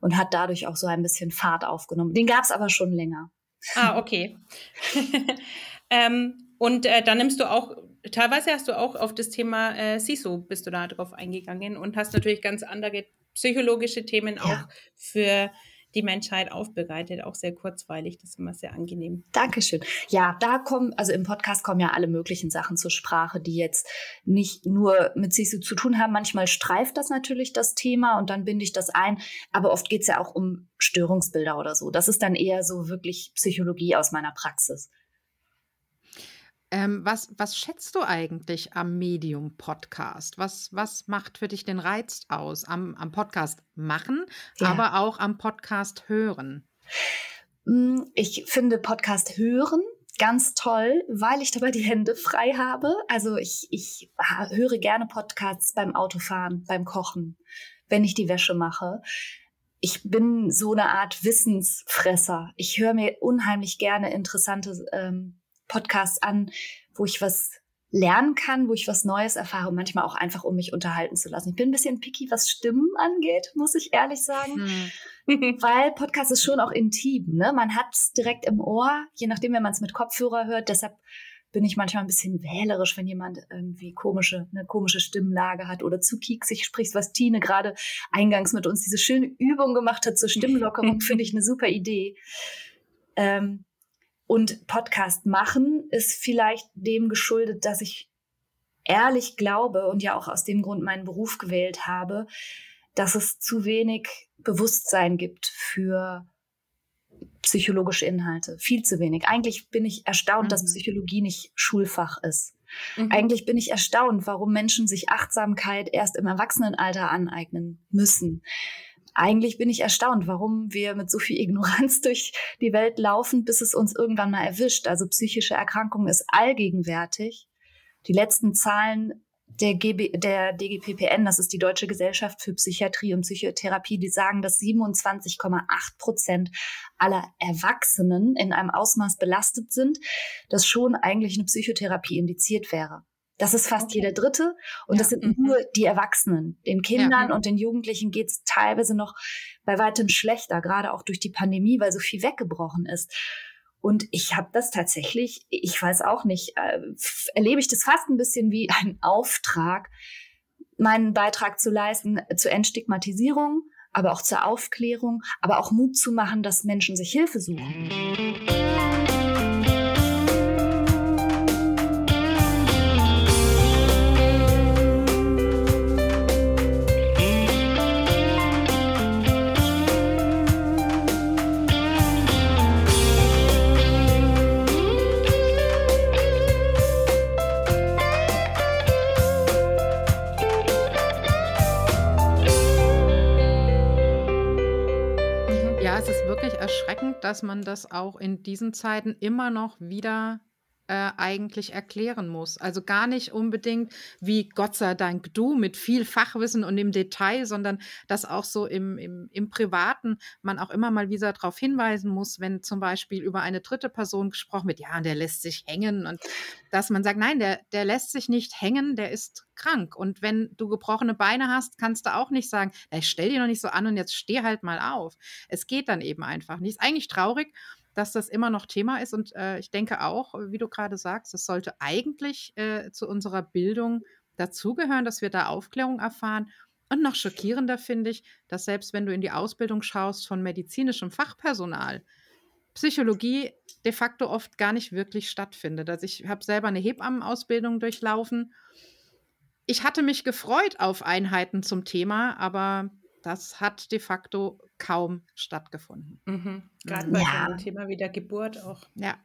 und hat dadurch auch so ein bisschen Fahrt aufgenommen. Den gab es aber schon länger. Ah, okay. <laughs> ähm, und äh, dann nimmst du auch, teilweise hast du auch auf das Thema äh, CISO bist du da drauf eingegangen und hast natürlich ganz andere psychologische Themen ja. auch für die Menschheit aufbereitet, auch sehr kurzweilig. Das ist immer sehr angenehm. Dankeschön. Ja, da kommen, also im Podcast kommen ja alle möglichen Sachen zur Sprache, die jetzt nicht nur mit Sisu zu tun haben. Manchmal streift das natürlich das Thema und dann binde ich das ein. Aber oft geht es ja auch um Störungsbilder oder so. Das ist dann eher so wirklich Psychologie aus meiner Praxis. Ähm, was, was schätzt du eigentlich am Medium Podcast? Was, was macht für dich den Reiz aus? Am, am Podcast machen, ja. aber auch am Podcast hören? Hm, ich finde Podcast hören ganz toll, weil ich dabei die Hände frei habe. Also ich, ich höre gerne Podcasts beim Autofahren, beim Kochen, wenn ich die Wäsche mache. Ich bin so eine Art Wissensfresser. Ich höre mir unheimlich gerne interessante ähm, Podcasts an, wo ich was lernen kann, wo ich was Neues erfahre, manchmal auch einfach, um mich unterhalten zu lassen. Ich bin ein bisschen picky, was Stimmen angeht, muss ich ehrlich sagen. Hm. <laughs> Weil Podcast ist schon auch intim. Ne? Man hat es direkt im Ohr, je nachdem, wenn man es mit Kopfhörer hört. Deshalb bin ich manchmal ein bisschen wählerisch, wenn jemand irgendwie komische, eine komische Stimmlage hat oder zu kieksig spricht, was Tine gerade eingangs mit uns diese schöne Übung gemacht hat zur Stimmlockerung, finde ich eine super Idee. Ähm, und Podcast machen ist vielleicht dem geschuldet, dass ich ehrlich glaube und ja auch aus dem Grund meinen Beruf gewählt habe, dass es zu wenig Bewusstsein gibt für psychologische Inhalte. Viel zu wenig. Eigentlich bin ich erstaunt, mhm. dass Psychologie nicht Schulfach ist. Mhm. Eigentlich bin ich erstaunt, warum Menschen sich Achtsamkeit erst im Erwachsenenalter aneignen müssen eigentlich bin ich erstaunt, warum wir mit so viel Ignoranz <laughs> durch die Welt laufen, bis es uns irgendwann mal erwischt. Also psychische Erkrankung ist allgegenwärtig. Die letzten Zahlen der, GB, der DGPPN, das ist die Deutsche Gesellschaft für Psychiatrie und Psychotherapie, die sagen, dass 27,8 Prozent aller Erwachsenen in einem Ausmaß belastet sind, dass schon eigentlich eine Psychotherapie indiziert wäre. Das ist fast okay. jeder Dritte. Und ja. das sind mhm. nur die Erwachsenen. Den Kindern ja. und den Jugendlichen geht es teilweise noch bei weitem schlechter, gerade auch durch die Pandemie, weil so viel weggebrochen ist. Und ich habe das tatsächlich, ich weiß auch nicht, äh, erlebe ich das fast ein bisschen wie <laughs> ein Auftrag, meinen Beitrag zu leisten zur Entstigmatisierung, aber auch zur Aufklärung, aber auch Mut zu machen, dass Menschen sich Hilfe suchen. Dass man das auch in diesen Zeiten immer noch wieder äh, eigentlich erklären muss. Also gar nicht unbedingt wie Gott sei Dank du mit viel Fachwissen und im Detail, sondern dass auch so im, im, im Privaten man auch immer mal wieder darauf hinweisen muss, wenn zum Beispiel über eine dritte Person gesprochen wird, ja, und der lässt sich hängen und dass man sagt, nein, der, der lässt sich nicht hängen, der ist krank. Und wenn du gebrochene Beine hast, kannst du auch nicht sagen, ich stell dir noch nicht so an und jetzt steh halt mal auf. Es geht dann eben einfach nicht. Ist eigentlich traurig dass das immer noch Thema ist. Und äh, ich denke auch, wie du gerade sagst, es sollte eigentlich äh, zu unserer Bildung dazugehören, dass wir da Aufklärung erfahren. Und noch schockierender finde ich, dass selbst wenn du in die Ausbildung schaust von medizinischem Fachpersonal, Psychologie de facto oft gar nicht wirklich stattfindet. Also ich habe selber eine Hebammenausbildung durchlaufen. Ich hatte mich gefreut auf Einheiten zum Thema, aber das hat de facto kaum stattgefunden. Mhm. Gerade bei ja. dem Thema wie der Geburt auch. Ja.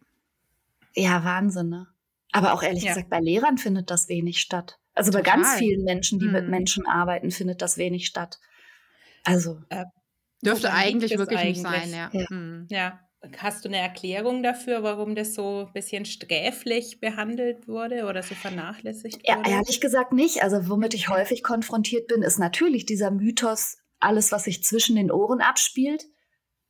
Ja, Wahnsinn, ne? Aber auch ehrlich ja. gesagt, bei Lehrern findet das wenig statt. Also Total. bei ganz vielen Menschen, die mhm. mit Menschen arbeiten, findet das wenig statt. Also. Äh, Dürfte eigentlich wirklich eigentlich? nicht sein, ja. Ja. Mhm. ja. Hast du eine Erklärung dafür, warum das so ein bisschen sträflich behandelt wurde oder so vernachlässigt wurde? Ja, ehrlich gesagt nicht. Also womit ich häufig konfrontiert bin, ist natürlich dieser Mythos, alles, was sich zwischen den Ohren abspielt,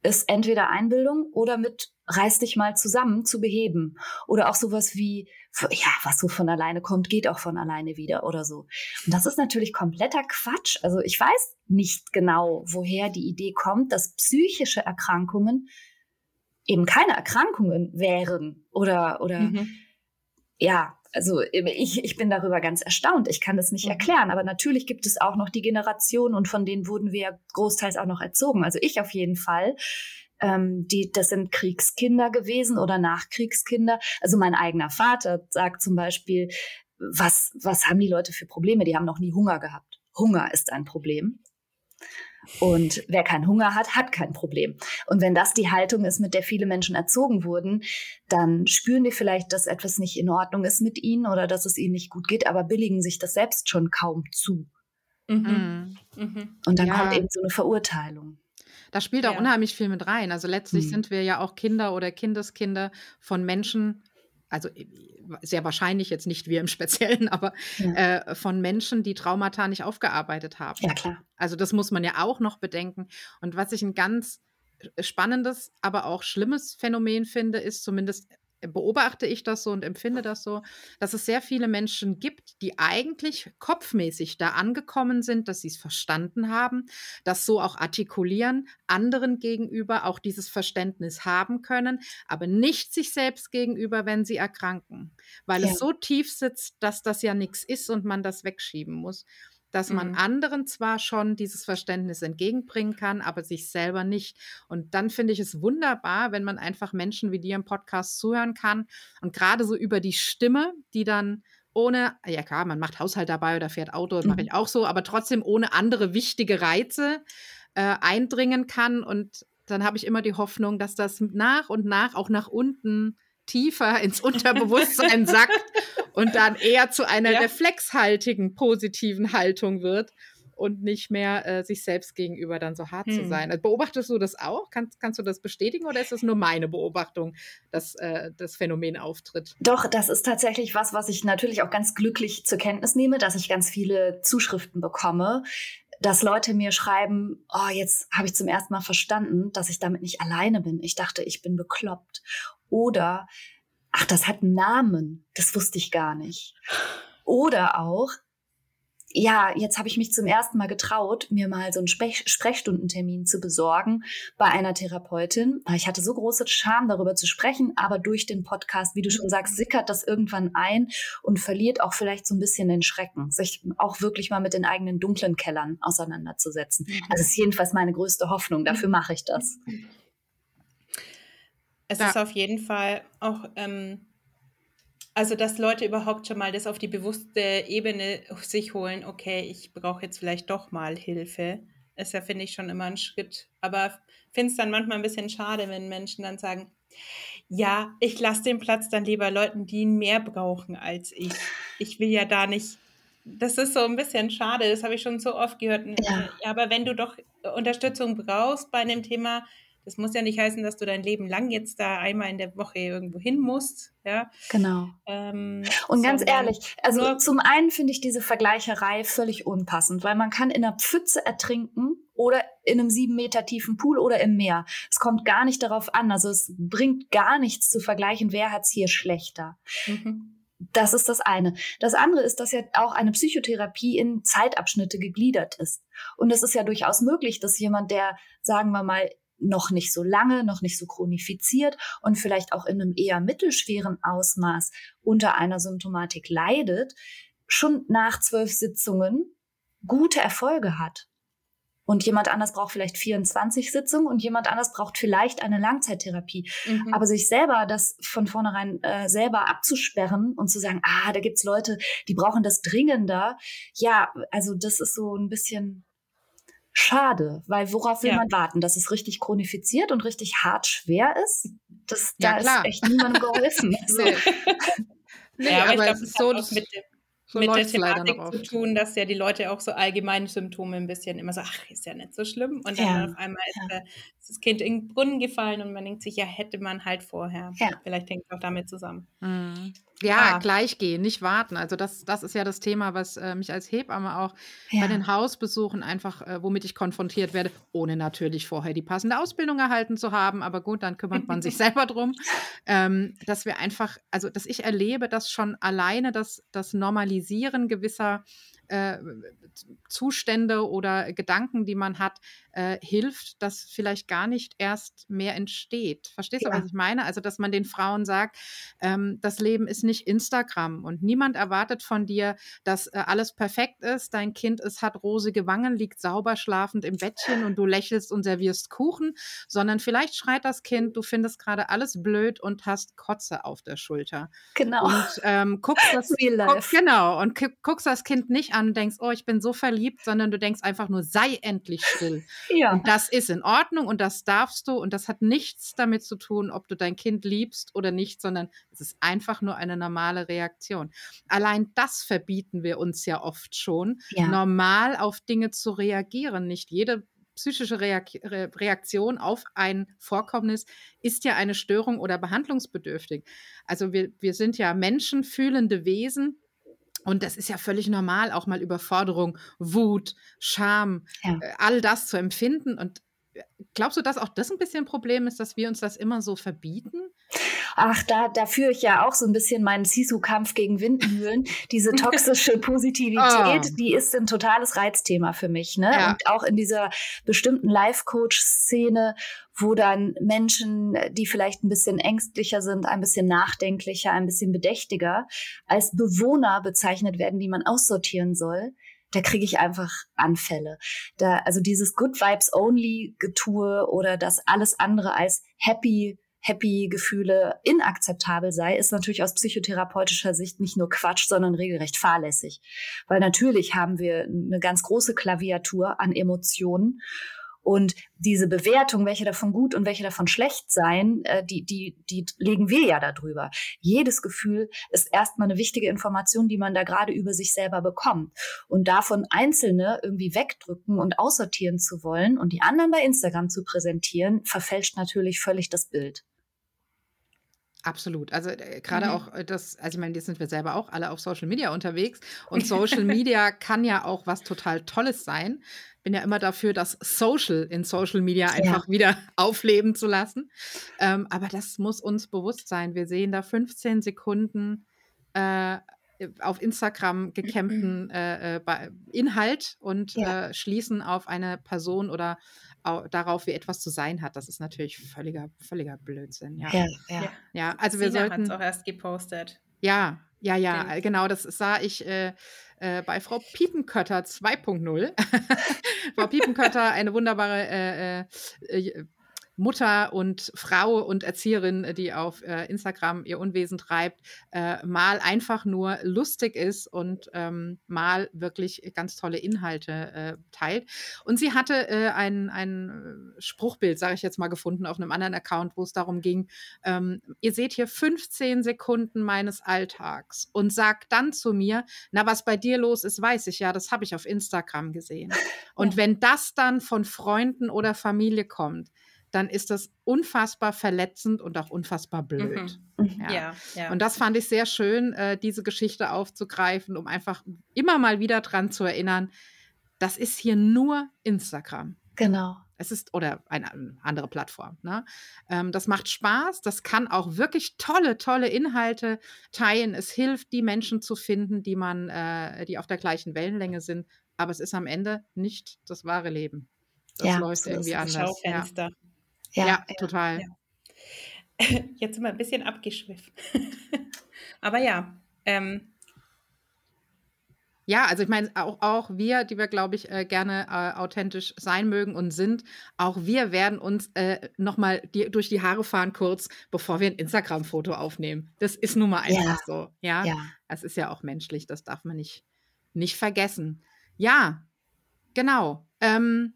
ist entweder Einbildung oder mit reiß dich mal zusammen zu beheben. Oder auch sowas wie, ja, was so von alleine kommt, geht auch von alleine wieder oder so. Und das ist natürlich kompletter Quatsch. Also ich weiß nicht genau, woher die Idee kommt, dass psychische Erkrankungen eben keine Erkrankungen wären oder, oder, mhm. ja, also ich, ich bin darüber ganz erstaunt. Ich kann das nicht mhm. erklären. Aber natürlich gibt es auch noch die Generation und von denen wurden wir ja großteils auch noch erzogen. Also ich auf jeden Fall. Ähm, die, das sind Kriegskinder gewesen oder Nachkriegskinder. Also mein eigener Vater sagt zum Beispiel, was, was haben die Leute für Probleme? Die haben noch nie Hunger gehabt. Hunger ist ein Problem. Und wer keinen Hunger hat, hat kein Problem. Und wenn das die Haltung ist, mit der viele Menschen erzogen wurden, dann spüren die vielleicht, dass etwas nicht in Ordnung ist mit ihnen oder dass es ihnen nicht gut geht, aber billigen sich das selbst schon kaum zu. Mhm. Mhm. Und dann ja. kommt eben so eine Verurteilung. Da spielt auch ja. unheimlich viel mit rein. Also letztlich mhm. sind wir ja auch Kinder oder Kindeskinder von Menschen, also sehr wahrscheinlich jetzt nicht wir im Speziellen, <laughs> aber ja. äh, von Menschen, die Traumata nicht aufgearbeitet haben. Ja, klar. Also das muss man ja auch noch bedenken. Und was ich ein ganz äh, spannendes, aber auch schlimmes Phänomen finde, ist zumindest beobachte ich das so und empfinde das so, dass es sehr viele Menschen gibt, die eigentlich kopfmäßig da angekommen sind, dass sie es verstanden haben, das so auch artikulieren, anderen gegenüber auch dieses Verständnis haben können, aber nicht sich selbst gegenüber, wenn sie erkranken, weil ja. es so tief sitzt, dass das ja nichts ist und man das wegschieben muss dass man mhm. anderen zwar schon dieses Verständnis entgegenbringen kann, aber sich selber nicht. Und dann finde ich es wunderbar, wenn man einfach Menschen wie dir im Podcast zuhören kann und gerade so über die Stimme, die dann ohne, ja klar, man macht Haushalt dabei oder fährt Auto, das mhm. mache ich auch so, aber trotzdem ohne andere wichtige Reize äh, eindringen kann. Und dann habe ich immer die Hoffnung, dass das nach und nach auch nach unten tiefer ins Unterbewusstsein <laughs> sackt und dann eher zu einer ja. reflexhaltigen, positiven Haltung wird und nicht mehr äh, sich selbst gegenüber dann so hart hm. zu sein. Also beobachtest du das auch? Kannst, kannst du das bestätigen oder ist es nur meine Beobachtung, dass äh, das Phänomen auftritt? Doch, das ist tatsächlich was, was ich natürlich auch ganz glücklich zur Kenntnis nehme, dass ich ganz viele Zuschriften bekomme, dass Leute mir schreiben, oh, jetzt habe ich zum ersten Mal verstanden, dass ich damit nicht alleine bin. Ich dachte, ich bin bekloppt. Oder, ach, das hat einen Namen, das wusste ich gar nicht. Oder auch, ja, jetzt habe ich mich zum ersten Mal getraut, mir mal so einen Sprech Sprechstundentermin zu besorgen bei einer Therapeutin. Ich hatte so große Scham, darüber zu sprechen, aber durch den Podcast, wie du schon sagst, sickert das irgendwann ein und verliert auch vielleicht so ein bisschen den Schrecken, sich auch wirklich mal mit den eigenen dunklen Kellern auseinanderzusetzen. Mhm. Das ist jedenfalls meine größte Hoffnung. Dafür mache ich das. Es ja. ist auf jeden Fall auch, ähm, also dass Leute überhaupt schon mal das auf die bewusste Ebene sich holen, okay, ich brauche jetzt vielleicht doch mal Hilfe, ist ja, finde ich, schon immer ein Schritt. Aber finde es dann manchmal ein bisschen schade, wenn Menschen dann sagen, ja, ich lasse den Platz dann lieber Leuten, die ihn mehr brauchen als ich. Ich will ja da nicht das ist so ein bisschen schade, das habe ich schon so oft gehört. Ja. ja. aber wenn du doch Unterstützung brauchst bei einem Thema, das muss ja nicht heißen, dass du dein Leben lang jetzt da einmal in der Woche irgendwo hin musst. Ja? Genau. Ähm, und ganz ehrlich, also zum einen finde ich diese Vergleicherei völlig unpassend, weil man kann in einer Pfütze ertrinken oder in einem sieben Meter tiefen Pool oder im Meer. Es kommt gar nicht darauf an. Also es bringt gar nichts zu vergleichen, wer hat es hier schlechter. Mhm. Das ist das eine. Das andere ist, dass ja auch eine Psychotherapie in Zeitabschnitte gegliedert ist. Und es ist ja durchaus möglich, dass jemand, der, sagen wir mal, noch nicht so lange, noch nicht so chronifiziert und vielleicht auch in einem eher mittelschweren Ausmaß unter einer Symptomatik leidet, schon nach zwölf Sitzungen gute Erfolge hat. Und jemand anders braucht vielleicht 24 Sitzungen und jemand anders braucht vielleicht eine Langzeittherapie. Mhm. Aber sich selber das von vornherein äh, selber abzusperren und zu sagen, ah, da gibt's Leute, die brauchen das dringender. Ja, also das ist so ein bisschen schade, weil worauf will ja. man warten? Dass es richtig chronifiziert und richtig hart schwer ist? Das, ja, da klar. ist echt niemandem geholfen. <laughs> so. nee. <laughs> nee, ja, aber, aber ich glaube, es ist so, dass mit dem so mit der Thematik zu tun, dass ja die Leute auch so allgemeine Symptome ein bisschen immer so, ach, ist ja nicht so schlimm. Und dann ja. auf einmal ist, ja. Ist, das Kind in den Brunnen gefallen und man denkt sich, ja, hätte man halt vorher. Ja. Vielleicht hängt es auch damit zusammen. Mhm. Ja, ah. gleich gehen, nicht warten. Also das, das ist ja das Thema, was äh, mich als Hebamme auch ja. bei den Hausbesuchen einfach, äh, womit ich konfrontiert werde, ohne natürlich vorher die passende Ausbildung erhalten zu haben. Aber gut, dann kümmert man sich <laughs> selber drum, ähm, dass wir einfach, also dass ich erlebe, dass schon alleine das, das Normalisieren gewisser äh, Zustände oder Gedanken, die man hat, äh, hilft, dass vielleicht gar nicht erst mehr entsteht. Verstehst du, was ich meine? Also, dass man den Frauen sagt, ähm, das Leben ist nicht Instagram und niemand erwartet von dir, dass äh, alles perfekt ist. Dein Kind ist, hat rosige Wangen, liegt sauber schlafend im Bettchen und du lächelst und servierst Kuchen, sondern vielleicht schreit das Kind, du findest gerade alles blöd und hast Kotze auf der Schulter. Genau. Und ähm, guckst <laughs> das, guck, genau, und guckst das Kind nicht an an und denkst, oh, ich bin so verliebt, sondern du denkst einfach nur, sei endlich still. <laughs> ja. Und das ist in Ordnung und das darfst du und das hat nichts damit zu tun, ob du dein Kind liebst oder nicht, sondern es ist einfach nur eine normale Reaktion. Allein das verbieten wir uns ja oft schon, ja. normal auf Dinge zu reagieren. Nicht jede psychische Reaktion auf ein Vorkommnis ist ja eine Störung oder behandlungsbedürftig. Also wir, wir sind ja menschenfühlende Wesen. Und das ist ja völlig normal, auch mal Überforderung, Wut, Scham, ja. Äh, all das zu empfinden. Und glaubst du, dass auch das ein bisschen ein Problem ist, dass wir uns das immer so verbieten? Ach, da, da führe ich ja auch so ein bisschen meinen Sisu-Kampf gegen Windmühlen. Diese <laughs> toxische Positivität, oh. die ist ein totales Reizthema für mich. Ne? Ja. Und auch in dieser bestimmten Life-Coach-Szene, wo dann Menschen, die vielleicht ein bisschen ängstlicher sind, ein bisschen nachdenklicher, ein bisschen bedächtiger, als Bewohner bezeichnet werden, die man aussortieren soll da kriege ich einfach Anfälle. Da, also dieses Good Vibes Only Getue oder das alles andere als Happy Happy Gefühle inakzeptabel sei, ist natürlich aus psychotherapeutischer Sicht nicht nur Quatsch, sondern regelrecht fahrlässig. Weil natürlich haben wir eine ganz große Klaviatur an Emotionen und diese Bewertung, welche davon gut und welche davon schlecht sein, äh, die, die, die legen wir ja darüber. Jedes Gefühl ist erstmal eine wichtige Information, die man da gerade über sich selber bekommt. Und davon einzelne irgendwie wegdrücken und aussortieren zu wollen und die anderen bei Instagram zu präsentieren, verfälscht natürlich völlig das Bild. Absolut. Also äh, gerade mhm. auch äh, das, also ich meine, jetzt sind wir selber auch alle auf Social Media unterwegs <laughs> und Social Media kann ja auch was total Tolles sein. Bin ja immer dafür, das Social in Social Media einfach ja. wieder <laughs> aufleben zu lassen. Ähm, aber das muss uns bewusst sein. Wir sehen da 15 Sekunden äh, auf Instagram gecampten <clears throat> äh, äh Inhalt und ja. äh, schließen auf eine Person oder darauf, wie etwas zu sein hat. Das ist natürlich völliger, völliger Blödsinn. Ja, ja. ja. ja also wir Sina sollten. auch erst gepostet. Ja, ja, ja, Den. genau. Das sah ich äh, äh, bei Frau Piepenkötter 2.0. <laughs> Frau Piepenkötter, eine wunderbare äh, äh Mutter und Frau und Erzieherin, äh, die auf äh, Instagram ihr Unwesen treibt, äh, mal einfach nur lustig ist und ähm, mal wirklich ganz tolle Inhalte äh, teilt. Und sie hatte äh, ein, ein Spruchbild, sage ich jetzt mal, gefunden auf einem anderen Account, wo es darum ging, ähm, ihr seht hier 15 Sekunden meines Alltags und sagt dann zu mir, na, was bei dir los ist, weiß ich ja, das habe ich auf Instagram gesehen. <laughs> Und wenn das dann von Freunden oder Familie kommt, dann ist das unfassbar verletzend und auch unfassbar blöd. Mhm. mhm. Ja. Ja, ja. Und das fand ich sehr schön, äh, diese Geschichte aufzugreifen, um einfach immer mal wieder dran zu erinnern, das ist hier nur Instagram. Genau. Es ist, oder eine andere Plattform. Ne? Ähm, das macht Spaß, das kann auch wirklich tolle, tolle Inhalte teilen. Es hilft, die Menschen zu finden, die man, äh, die auf der gleichen Wellenlänge sind. Aber es ist am Ende nicht das wahre Leben. Das ja, läuft irgendwie anders. Schaufenster. Ja. Ja, total. Ja. <laughs> Jetzt sind wir ein bisschen abgeschwiffen. <laughs> Aber ja. Ähm. Ja, also ich meine, auch, auch wir, die wir, glaube ich, äh, gerne äh, authentisch sein mögen und sind, auch wir werden uns äh, nochmal durch die Haare fahren kurz, bevor wir ein Instagram-Foto aufnehmen. Das ist nun mal einfach ja. so. Ja? ja, das ist ja auch menschlich, das darf man nicht, nicht vergessen. Ja, genau. Ähm,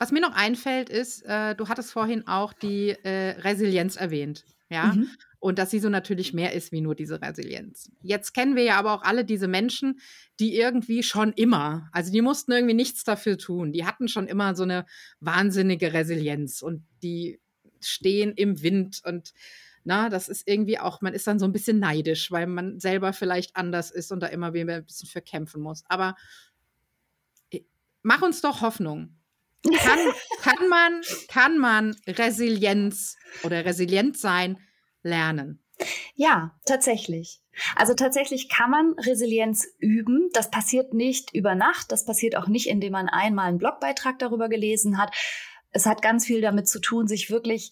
was mir noch einfällt, ist, äh, du hattest vorhin auch die äh, Resilienz erwähnt. Ja. Mhm. Und dass sie so natürlich mehr ist wie nur diese Resilienz. Jetzt kennen wir ja aber auch alle diese Menschen, die irgendwie schon immer, also die mussten irgendwie nichts dafür tun. Die hatten schon immer so eine wahnsinnige Resilienz und die stehen im Wind und na, das ist irgendwie auch, man ist dann so ein bisschen neidisch, weil man selber vielleicht anders ist und da immer wieder ein bisschen für kämpfen muss. Aber äh, mach uns doch Hoffnung. Kann, kann, man, kann man Resilienz oder resilient sein lernen? Ja, tatsächlich. Also tatsächlich kann man Resilienz üben. Das passiert nicht über Nacht. Das passiert auch nicht, indem man einmal einen Blogbeitrag darüber gelesen hat. Es hat ganz viel damit zu tun, sich wirklich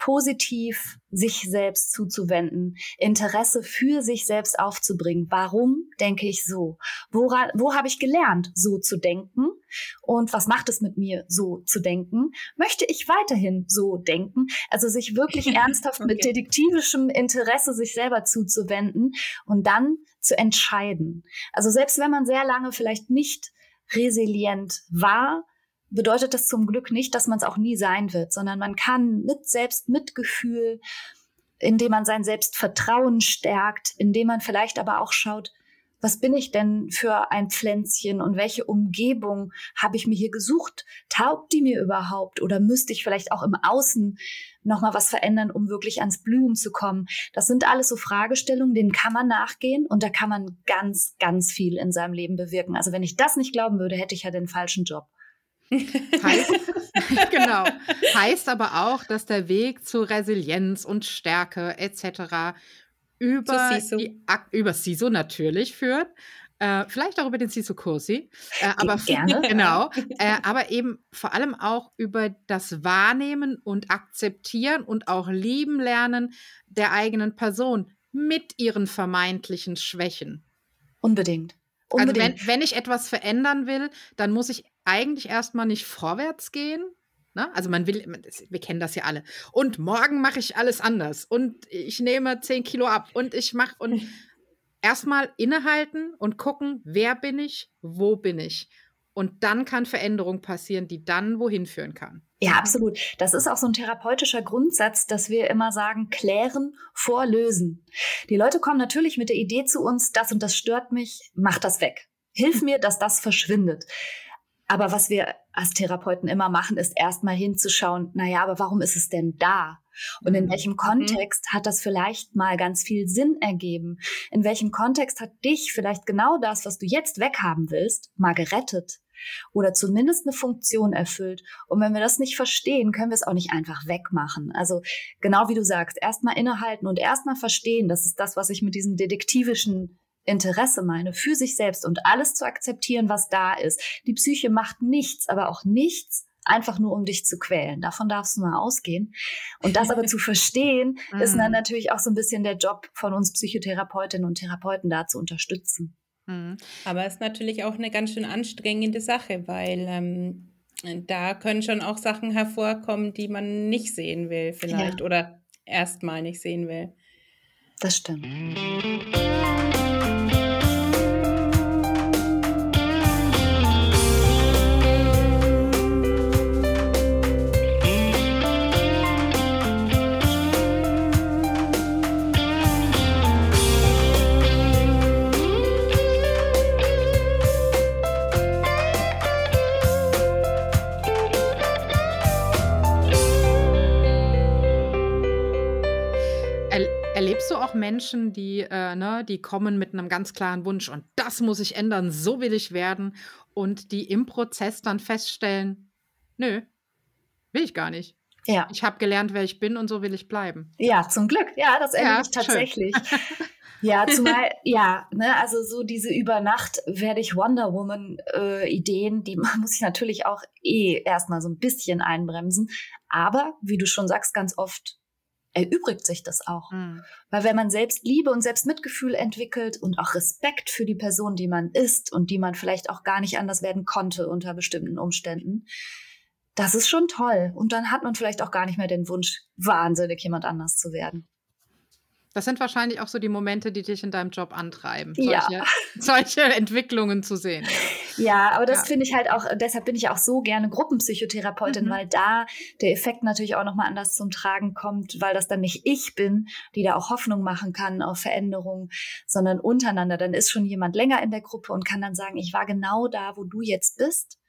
positiv sich selbst zuzuwenden, Interesse für sich selbst aufzubringen. Warum denke ich so? Woran, wo habe ich gelernt, so zu denken? Und was macht es mit mir, so zu denken? Möchte ich weiterhin so denken? Also sich wirklich <laughs> ernsthaft okay. mit detektivischem Interesse sich selber zuzuwenden und dann zu entscheiden. Also selbst wenn man sehr lange vielleicht nicht resilient war, bedeutet das zum Glück nicht, dass man es auch nie sein wird, sondern man kann mit Selbstmitgefühl, indem man sein Selbstvertrauen stärkt, indem man vielleicht aber auch schaut, was bin ich denn für ein Pflänzchen und welche Umgebung habe ich mir hier gesucht? Taugt die mir überhaupt oder müsste ich vielleicht auch im Außen noch mal was verändern, um wirklich ans Blühen zu kommen? Das sind alles so Fragestellungen, denen kann man nachgehen und da kann man ganz, ganz viel in seinem Leben bewirken. Also wenn ich das nicht glauben würde, hätte ich ja den falschen Job. Heißt, <laughs> genau. Heißt aber auch, dass der Weg zu Resilienz und Stärke etc. über, CISO. Die, über CISO natürlich führt. Äh, vielleicht auch über den CISO-Kursi. Äh, <laughs> aber Gerne. <laughs> Genau. Äh, aber eben vor allem auch über das Wahrnehmen und Akzeptieren und auch lieben lernen der eigenen Person mit ihren vermeintlichen Schwächen. Unbedingt. Unbedingt. Also wenn, wenn ich etwas verändern will, dann muss ich eigentlich erstmal nicht vorwärts gehen. Ne? Also man will, wir kennen das ja alle. Und morgen mache ich alles anders. Und ich nehme 10 Kilo ab. Und ich mache und <laughs> erstmal innehalten und gucken, wer bin ich, wo bin ich. Und dann kann Veränderung passieren, die dann wohin führen kann. Ja, absolut. Das ist auch so ein therapeutischer Grundsatz, dass wir immer sagen, klären vor lösen. Die Leute kommen natürlich mit der Idee zu uns, das und das stört mich, mach das weg. Hilf mir, dass das verschwindet. Aber was wir als Therapeuten immer machen, ist erstmal hinzuschauen, naja, aber warum ist es denn da? Und in mhm. welchem mhm. Kontext hat das vielleicht mal ganz viel Sinn ergeben? In welchem Kontext hat dich vielleicht genau das, was du jetzt weghaben willst, mal gerettet? Oder zumindest eine Funktion erfüllt. Und wenn wir das nicht verstehen, können wir es auch nicht einfach wegmachen. Also genau wie du sagst, erstmal innehalten und erstmal verstehen, das ist das, was ich mit diesem detektivischen Interesse meine, für sich selbst und alles zu akzeptieren, was da ist. Die Psyche macht nichts, aber auch nichts, einfach nur um dich zu quälen. Davon darfst du mal ausgehen. Und das aber <laughs> zu verstehen, ist dann mhm. natürlich auch so ein bisschen der Job von uns Psychotherapeutinnen und Therapeuten da zu unterstützen. Mhm. Aber es ist natürlich auch eine ganz schön anstrengende Sache, weil ähm, da können schon auch Sachen hervorkommen, die man nicht sehen will, vielleicht, ja. oder erstmal nicht sehen will. Das stimmt. Menschen, die, äh, ne, die kommen mit einem ganz klaren Wunsch und das muss ich ändern, so will ich werden und die im Prozess dann feststellen, nö, will ich gar nicht. Ja. Ich habe gelernt, wer ich bin und so will ich bleiben. Ja, zum Glück. Ja, das erlebe ja, ich tatsächlich. <laughs> ja, zumal, ja, ne, also so diese über Nacht werde ich Wonder Woman äh, Ideen, die <laughs> muss ich natürlich auch eh erstmal so ein bisschen einbremsen. Aber, wie du schon sagst, ganz oft erübrigt sich das auch. Mhm. Weil wenn man selbst Liebe und Selbstmitgefühl entwickelt und auch Respekt für die Person, die man ist und die man vielleicht auch gar nicht anders werden konnte unter bestimmten Umständen, das ist schon toll. Und dann hat man vielleicht auch gar nicht mehr den Wunsch, wahnsinnig jemand anders zu werden. Das sind wahrscheinlich auch so die Momente, die dich in deinem Job antreiben, solche, ja. solche Entwicklungen zu sehen. <laughs> Ja, aber das ja. finde ich halt auch, deshalb bin ich auch so gerne Gruppenpsychotherapeutin, mhm. weil da der Effekt natürlich auch nochmal anders zum Tragen kommt, weil das dann nicht ich bin, die da auch Hoffnung machen kann auf Veränderungen, sondern untereinander. Dann ist schon jemand länger in der Gruppe und kann dann sagen, ich war genau da, wo du jetzt bist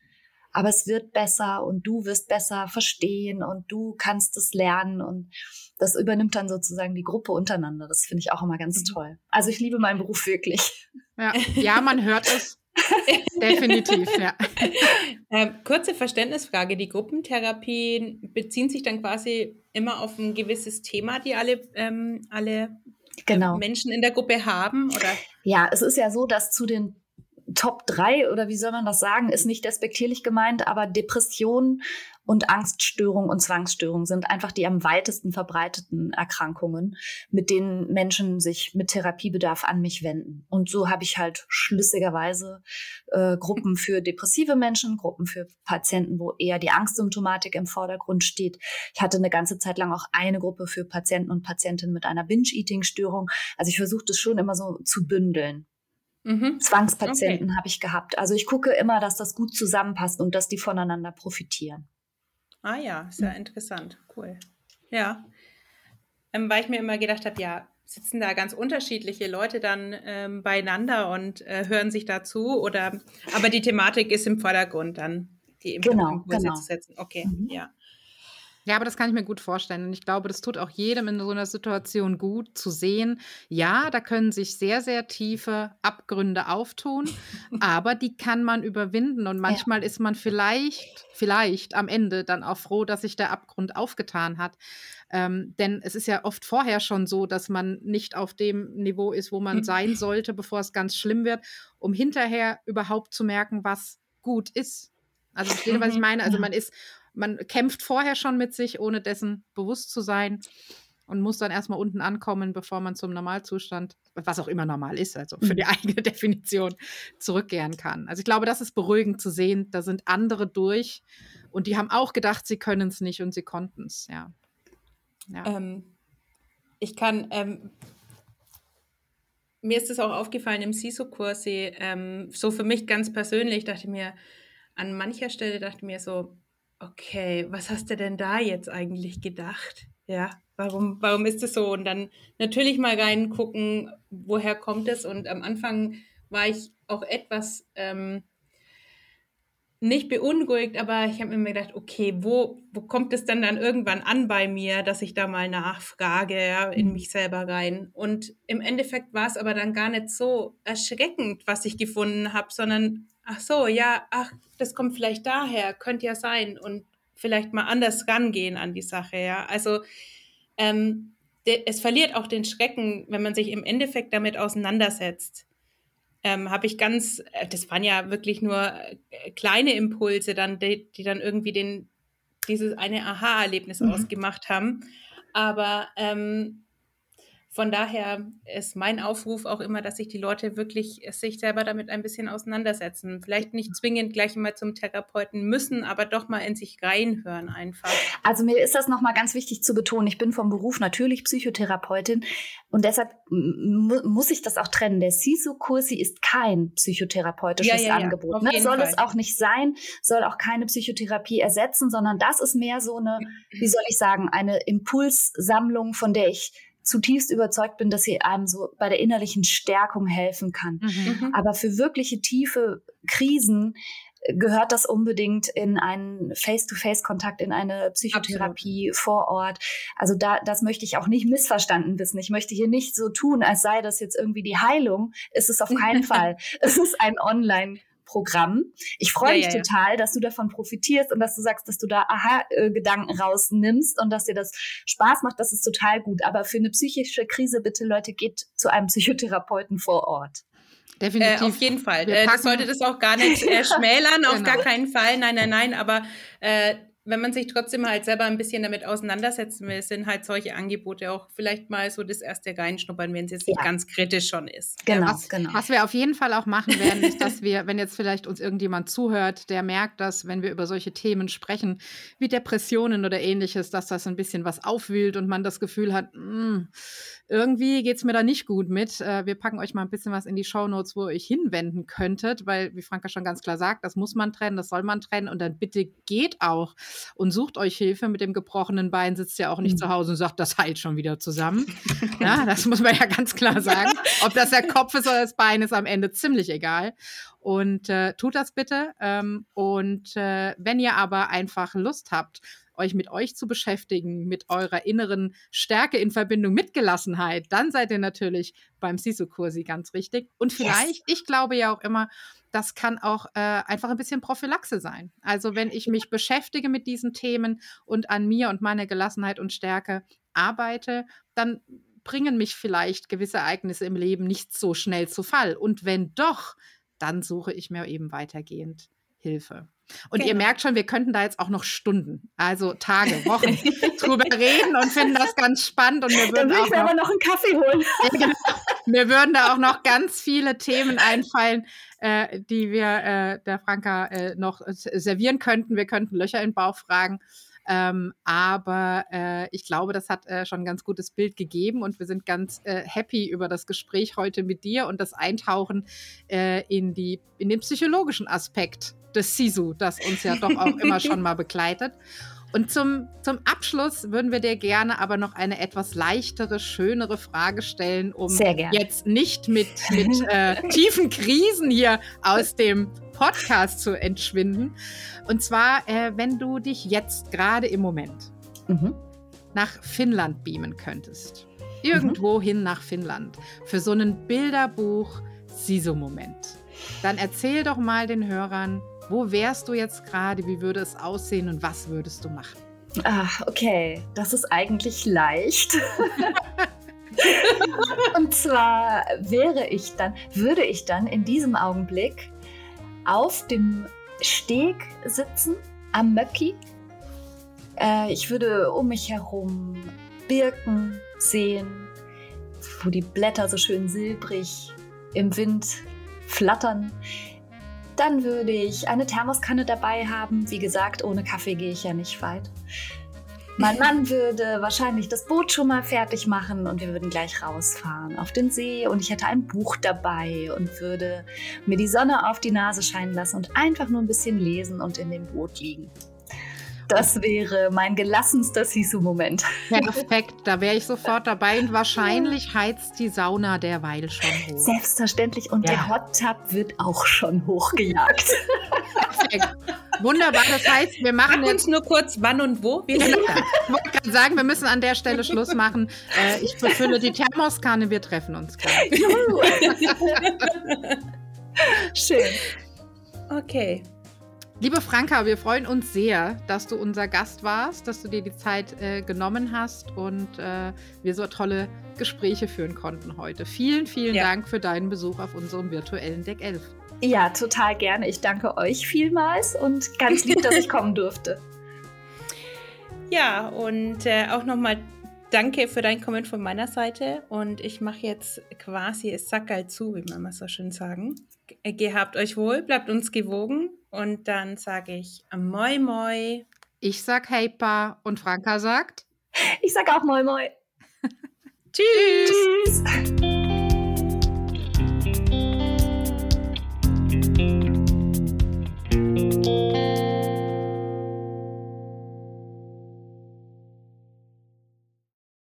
aber es wird besser und du wirst besser verstehen und du kannst es lernen und das übernimmt dann sozusagen die Gruppe untereinander. Das finde ich auch immer ganz mhm. toll. Also ich liebe meinen Beruf wirklich. Ja, <laughs> ja man hört es. Definitiv, ja. <laughs> Ähm, kurze Verständnisfrage. Die Gruppentherapien beziehen sich dann quasi immer auf ein gewisses Thema, die alle, ähm, alle genau. Menschen in der Gruppe haben? Oder? Ja, es ist ja so, dass zu den Top 3 oder wie soll man das sagen, ist nicht despektierlich gemeint, aber Depression und Angststörung und Zwangsstörung sind einfach die am weitesten verbreiteten Erkrankungen, mit denen Menschen sich mit Therapiebedarf an mich wenden. Und so habe ich halt schlüssigerweise äh, Gruppen für depressive Menschen, Gruppen für Patienten, wo eher die Angstsymptomatik im Vordergrund steht. Ich hatte eine ganze Zeit lang auch eine Gruppe für Patienten und Patientinnen mit einer Binge-Eating-Störung. Also ich versuche das schon immer so zu bündeln. Mhm. Zwangspatienten okay. habe ich gehabt. Also ich gucke immer, dass das gut zusammenpasst und dass die voneinander profitieren. Ah ja, sehr interessant. Cool. Ja. Ähm, weil ich mir immer gedacht habe, ja, sitzen da ganz unterschiedliche Leute dann ähm, beieinander und äh, hören sich dazu oder aber die Thematik ist im Vordergrund dann, die genau, Impulse genau. zu setzen. Okay, mhm. ja. Ja, aber das kann ich mir gut vorstellen. Und ich glaube, das tut auch jedem in so einer Situation gut zu sehen. Ja, da können sich sehr, sehr tiefe Abgründe auftun, <laughs> aber die kann man überwinden. Und manchmal ja. ist man vielleicht, vielleicht am Ende dann auch froh, dass sich der Abgrund aufgetan hat. Ähm, denn es ist ja oft vorher schon so, dass man nicht auf dem Niveau ist, wo man <laughs> sein sollte, bevor es ganz schlimm wird, um hinterher überhaupt zu merken, was gut ist. Also, versteht ihr, was ich mhm. meine? Also, man ist man kämpft vorher schon mit sich, ohne dessen bewusst zu sein und muss dann erstmal unten ankommen, bevor man zum Normalzustand, was auch immer normal ist, also für die mhm. eigene <laughs> Definition, zurückkehren kann. Also ich glaube, das ist beruhigend zu sehen. Da sind andere durch und die haben auch gedacht, sie können es nicht und sie konnten es, ja. ja. Ähm, ich kann, ähm, mir ist es auch aufgefallen im SISO-Kurs, ähm, so für mich ganz persönlich, dachte ich mir, an mancher Stelle dachte ich mir so, okay, was hast du denn da jetzt eigentlich gedacht? Ja, warum, warum ist es so? Und dann natürlich mal reingucken, woher kommt es? Und am Anfang war ich auch etwas ähm, nicht beunruhigt, aber ich habe mir gedacht, okay, wo, wo kommt es dann dann irgendwann an bei mir, dass ich da mal nachfrage, ja, in mich selber rein. Und im Endeffekt war es aber dann gar nicht so erschreckend, was ich gefunden habe, sondern ach so, ja, ach, das kommt vielleicht daher, könnte ja sein und vielleicht mal anders rangehen an die Sache, ja. Also ähm, es verliert auch den Schrecken, wenn man sich im Endeffekt damit auseinandersetzt. Ähm, habe ich ganz, äh, das waren ja wirklich nur äh, kleine Impulse, dann, die, die dann irgendwie den, dieses eine Aha-Erlebnis mhm. ausgemacht haben. Aber ähm, von daher ist mein Aufruf auch immer, dass sich die Leute wirklich sich selber damit ein bisschen auseinandersetzen. Vielleicht nicht zwingend gleich immer zum Therapeuten müssen, aber doch mal in sich reinhören einfach. Also mir ist das nochmal ganz wichtig zu betonen. Ich bin vom Beruf natürlich Psychotherapeutin und deshalb muss ich das auch trennen. Der SISU-Kursi ist kein psychotherapeutisches ja, ja, ja. Angebot. Ne? Soll Fall. es auch nicht sein, soll auch keine Psychotherapie ersetzen, sondern das ist mehr so eine, wie soll ich sagen, eine Impulssammlung, von der ich zutiefst überzeugt bin, dass sie einem so bei der innerlichen Stärkung helfen kann. Mhm. mhm. Aber für wirkliche tiefe Krisen gehört das unbedingt in einen Face-to-Face-Kontakt, in eine Psychotherapie Absolut. vor Ort. Also da, das möchte ich auch nicht missverstanden wissen. Ich möchte hier nicht so tun, als sei das jetzt irgendwie die Heilung. Ist es auf keinen <laughs> Fall. Es ist ein Online- Programm. Ich freue ja, mich ja, total, dass du davon profitierst und dass du sagst, dass du da Aha-Gedanken rausnimmst und dass dir das Spaß macht. Das ist total gut. Aber für eine psychische Krise bitte, Leute, geht zu einem Psychotherapeuten vor Ort. Definitiv. Äh, auf jeden Fall. Äh, das sollte das auch gar nicht äh, <laughs> schmälern, auf genau. gar keinen Fall. Nein, nein, nein. Aber äh, wenn man sich trotzdem halt selber ein bisschen damit auseinandersetzen will, sind halt solche Angebote auch vielleicht mal so das erste reinschnuppern, wenn es jetzt ja. nicht ganz kritisch schon ist. Genau, was, genau. Was wir auf jeden Fall auch machen <laughs> werden, ist, dass wir, wenn jetzt vielleicht uns irgendjemand zuhört, der merkt, dass, wenn wir über solche Themen sprechen, wie Depressionen oder ähnliches, dass das ein bisschen was aufwühlt und man das Gefühl hat, mh, hm, irgendwie geht es mir da nicht gut mit. Äh, wir packen euch mal ein bisschen was in die Shownotes, wo ihr euch hinwenden könntet, weil, wie Franka schon ganz klar sagt, das muss man trennen, das soll man trennen und dann bitte geht auch und sucht euch Hilfe. Mit dem gebrochenen Bein sitzt ja auch nicht mhm. zu Hause und sagt, das heilt schon wieder zusammen. <laughs> ja, das muss man ja ganz klar sagen. Ob das der Kopf ist oder das Bein, ist am Ende ziemlich egal. Und äh, tut das bitte. Ähm, und äh, wenn ihr aber einfach Lust habt, euch mit euch zu beschäftigen, mit eurer inneren Stärke in Verbindung mit Gelassenheit, dann seid ihr natürlich beim Sisu-Kursi ganz richtig. Und vielleicht, yes. ich glaube ja auch immer, das kann auch äh, einfach ein bisschen Prophylaxe sein. Also wenn ich mich beschäftige mit diesen Themen und an mir und meiner Gelassenheit und Stärke arbeite, dann bringen mich vielleicht gewisse Ereignisse im Leben nicht so schnell zu Fall. Und wenn doch, dann suche ich mir eben weitergehend Hilfe. Und genau. ihr merkt schon, wir könnten da jetzt auch noch Stunden, also Tage, Wochen <laughs> drüber reden und finden das ganz spannend. Und wir würden Dann würde ich mir noch, aber noch einen Kaffee holen. Genau. mir würden da auch noch ganz viele Themen einfallen, äh, die wir äh, der Franka äh, noch servieren könnten. Wir könnten Löcher im Bauch fragen. Ähm, aber äh, ich glaube, das hat äh, schon ein ganz gutes Bild gegeben und wir sind ganz äh, happy über das Gespräch heute mit dir und das Eintauchen äh, in, die, in den psychologischen Aspekt des Sisu, das uns ja doch auch immer <laughs> schon mal begleitet. Und zum, zum Abschluss würden wir dir gerne aber noch eine etwas leichtere, schönere Frage stellen, um jetzt nicht mit, mit <laughs> äh, tiefen Krisen hier aus dem Podcast zu entschwinden. Und zwar, äh, wenn du dich jetzt gerade im Moment mhm. nach Finnland beamen könntest. Irgendwo mhm. hin nach Finnland. Für so einen Bilderbuch-Siso-Moment. Dann erzähl doch mal den Hörern, wo wärst du jetzt gerade? Wie würde es aussehen und was würdest du machen? Ach, okay. Das ist eigentlich leicht. <laughs> und zwar wäre ich dann, würde ich dann in diesem Augenblick auf dem Steg sitzen, am Möcki. Äh, ich würde um mich herum Birken sehen, wo die Blätter so schön silbrig im Wind flattern. Dann würde ich eine Thermoskanne dabei haben. Wie gesagt, ohne Kaffee gehe ich ja nicht weit. Mein Mann <laughs> würde wahrscheinlich das Boot schon mal fertig machen und wir würden gleich rausfahren auf den See und ich hätte ein Buch dabei und würde mir die Sonne auf die Nase scheinen lassen und einfach nur ein bisschen lesen und in dem Boot liegen. Das wäre mein gelassenster Sisu-Moment. Perfekt, da wäre ich sofort dabei und wahrscheinlich heizt die Sauna derweil schon hoch. Selbstverständlich und ja. der Hot Tub wird auch schon hochgejagt. Perfekt. Wunderbar, das heißt, wir machen Sag uns nur kurz wann und wo. Wir genau. Ich wollte gerade sagen, wir müssen an der Stelle Schluss machen. Äh, ich befülle die Thermoskanne, wir treffen uns gleich. <laughs> <laughs> Schön. Okay. Liebe Franka, wir freuen uns sehr, dass du unser Gast warst, dass du dir die Zeit äh, genommen hast und äh, wir so tolle Gespräche führen konnten heute. Vielen, vielen ja. Dank für deinen Besuch auf unserem virtuellen Deck 11. Ja, total gerne. Ich danke euch vielmals und ganz lieb, dass ich <laughs> kommen durfte. Ja, und äh, auch nochmal danke für dein Comment von meiner Seite. Und ich mache jetzt quasi es Sackerl zu, wie man mal so schön sagen. Gehabt euch wohl, bleibt uns gewogen und dann sage ich Moi Moi. Ich sag Hey Pa und Franka sagt. Ich sag auch Moi Moi. <laughs> Tschüss. Tschüss.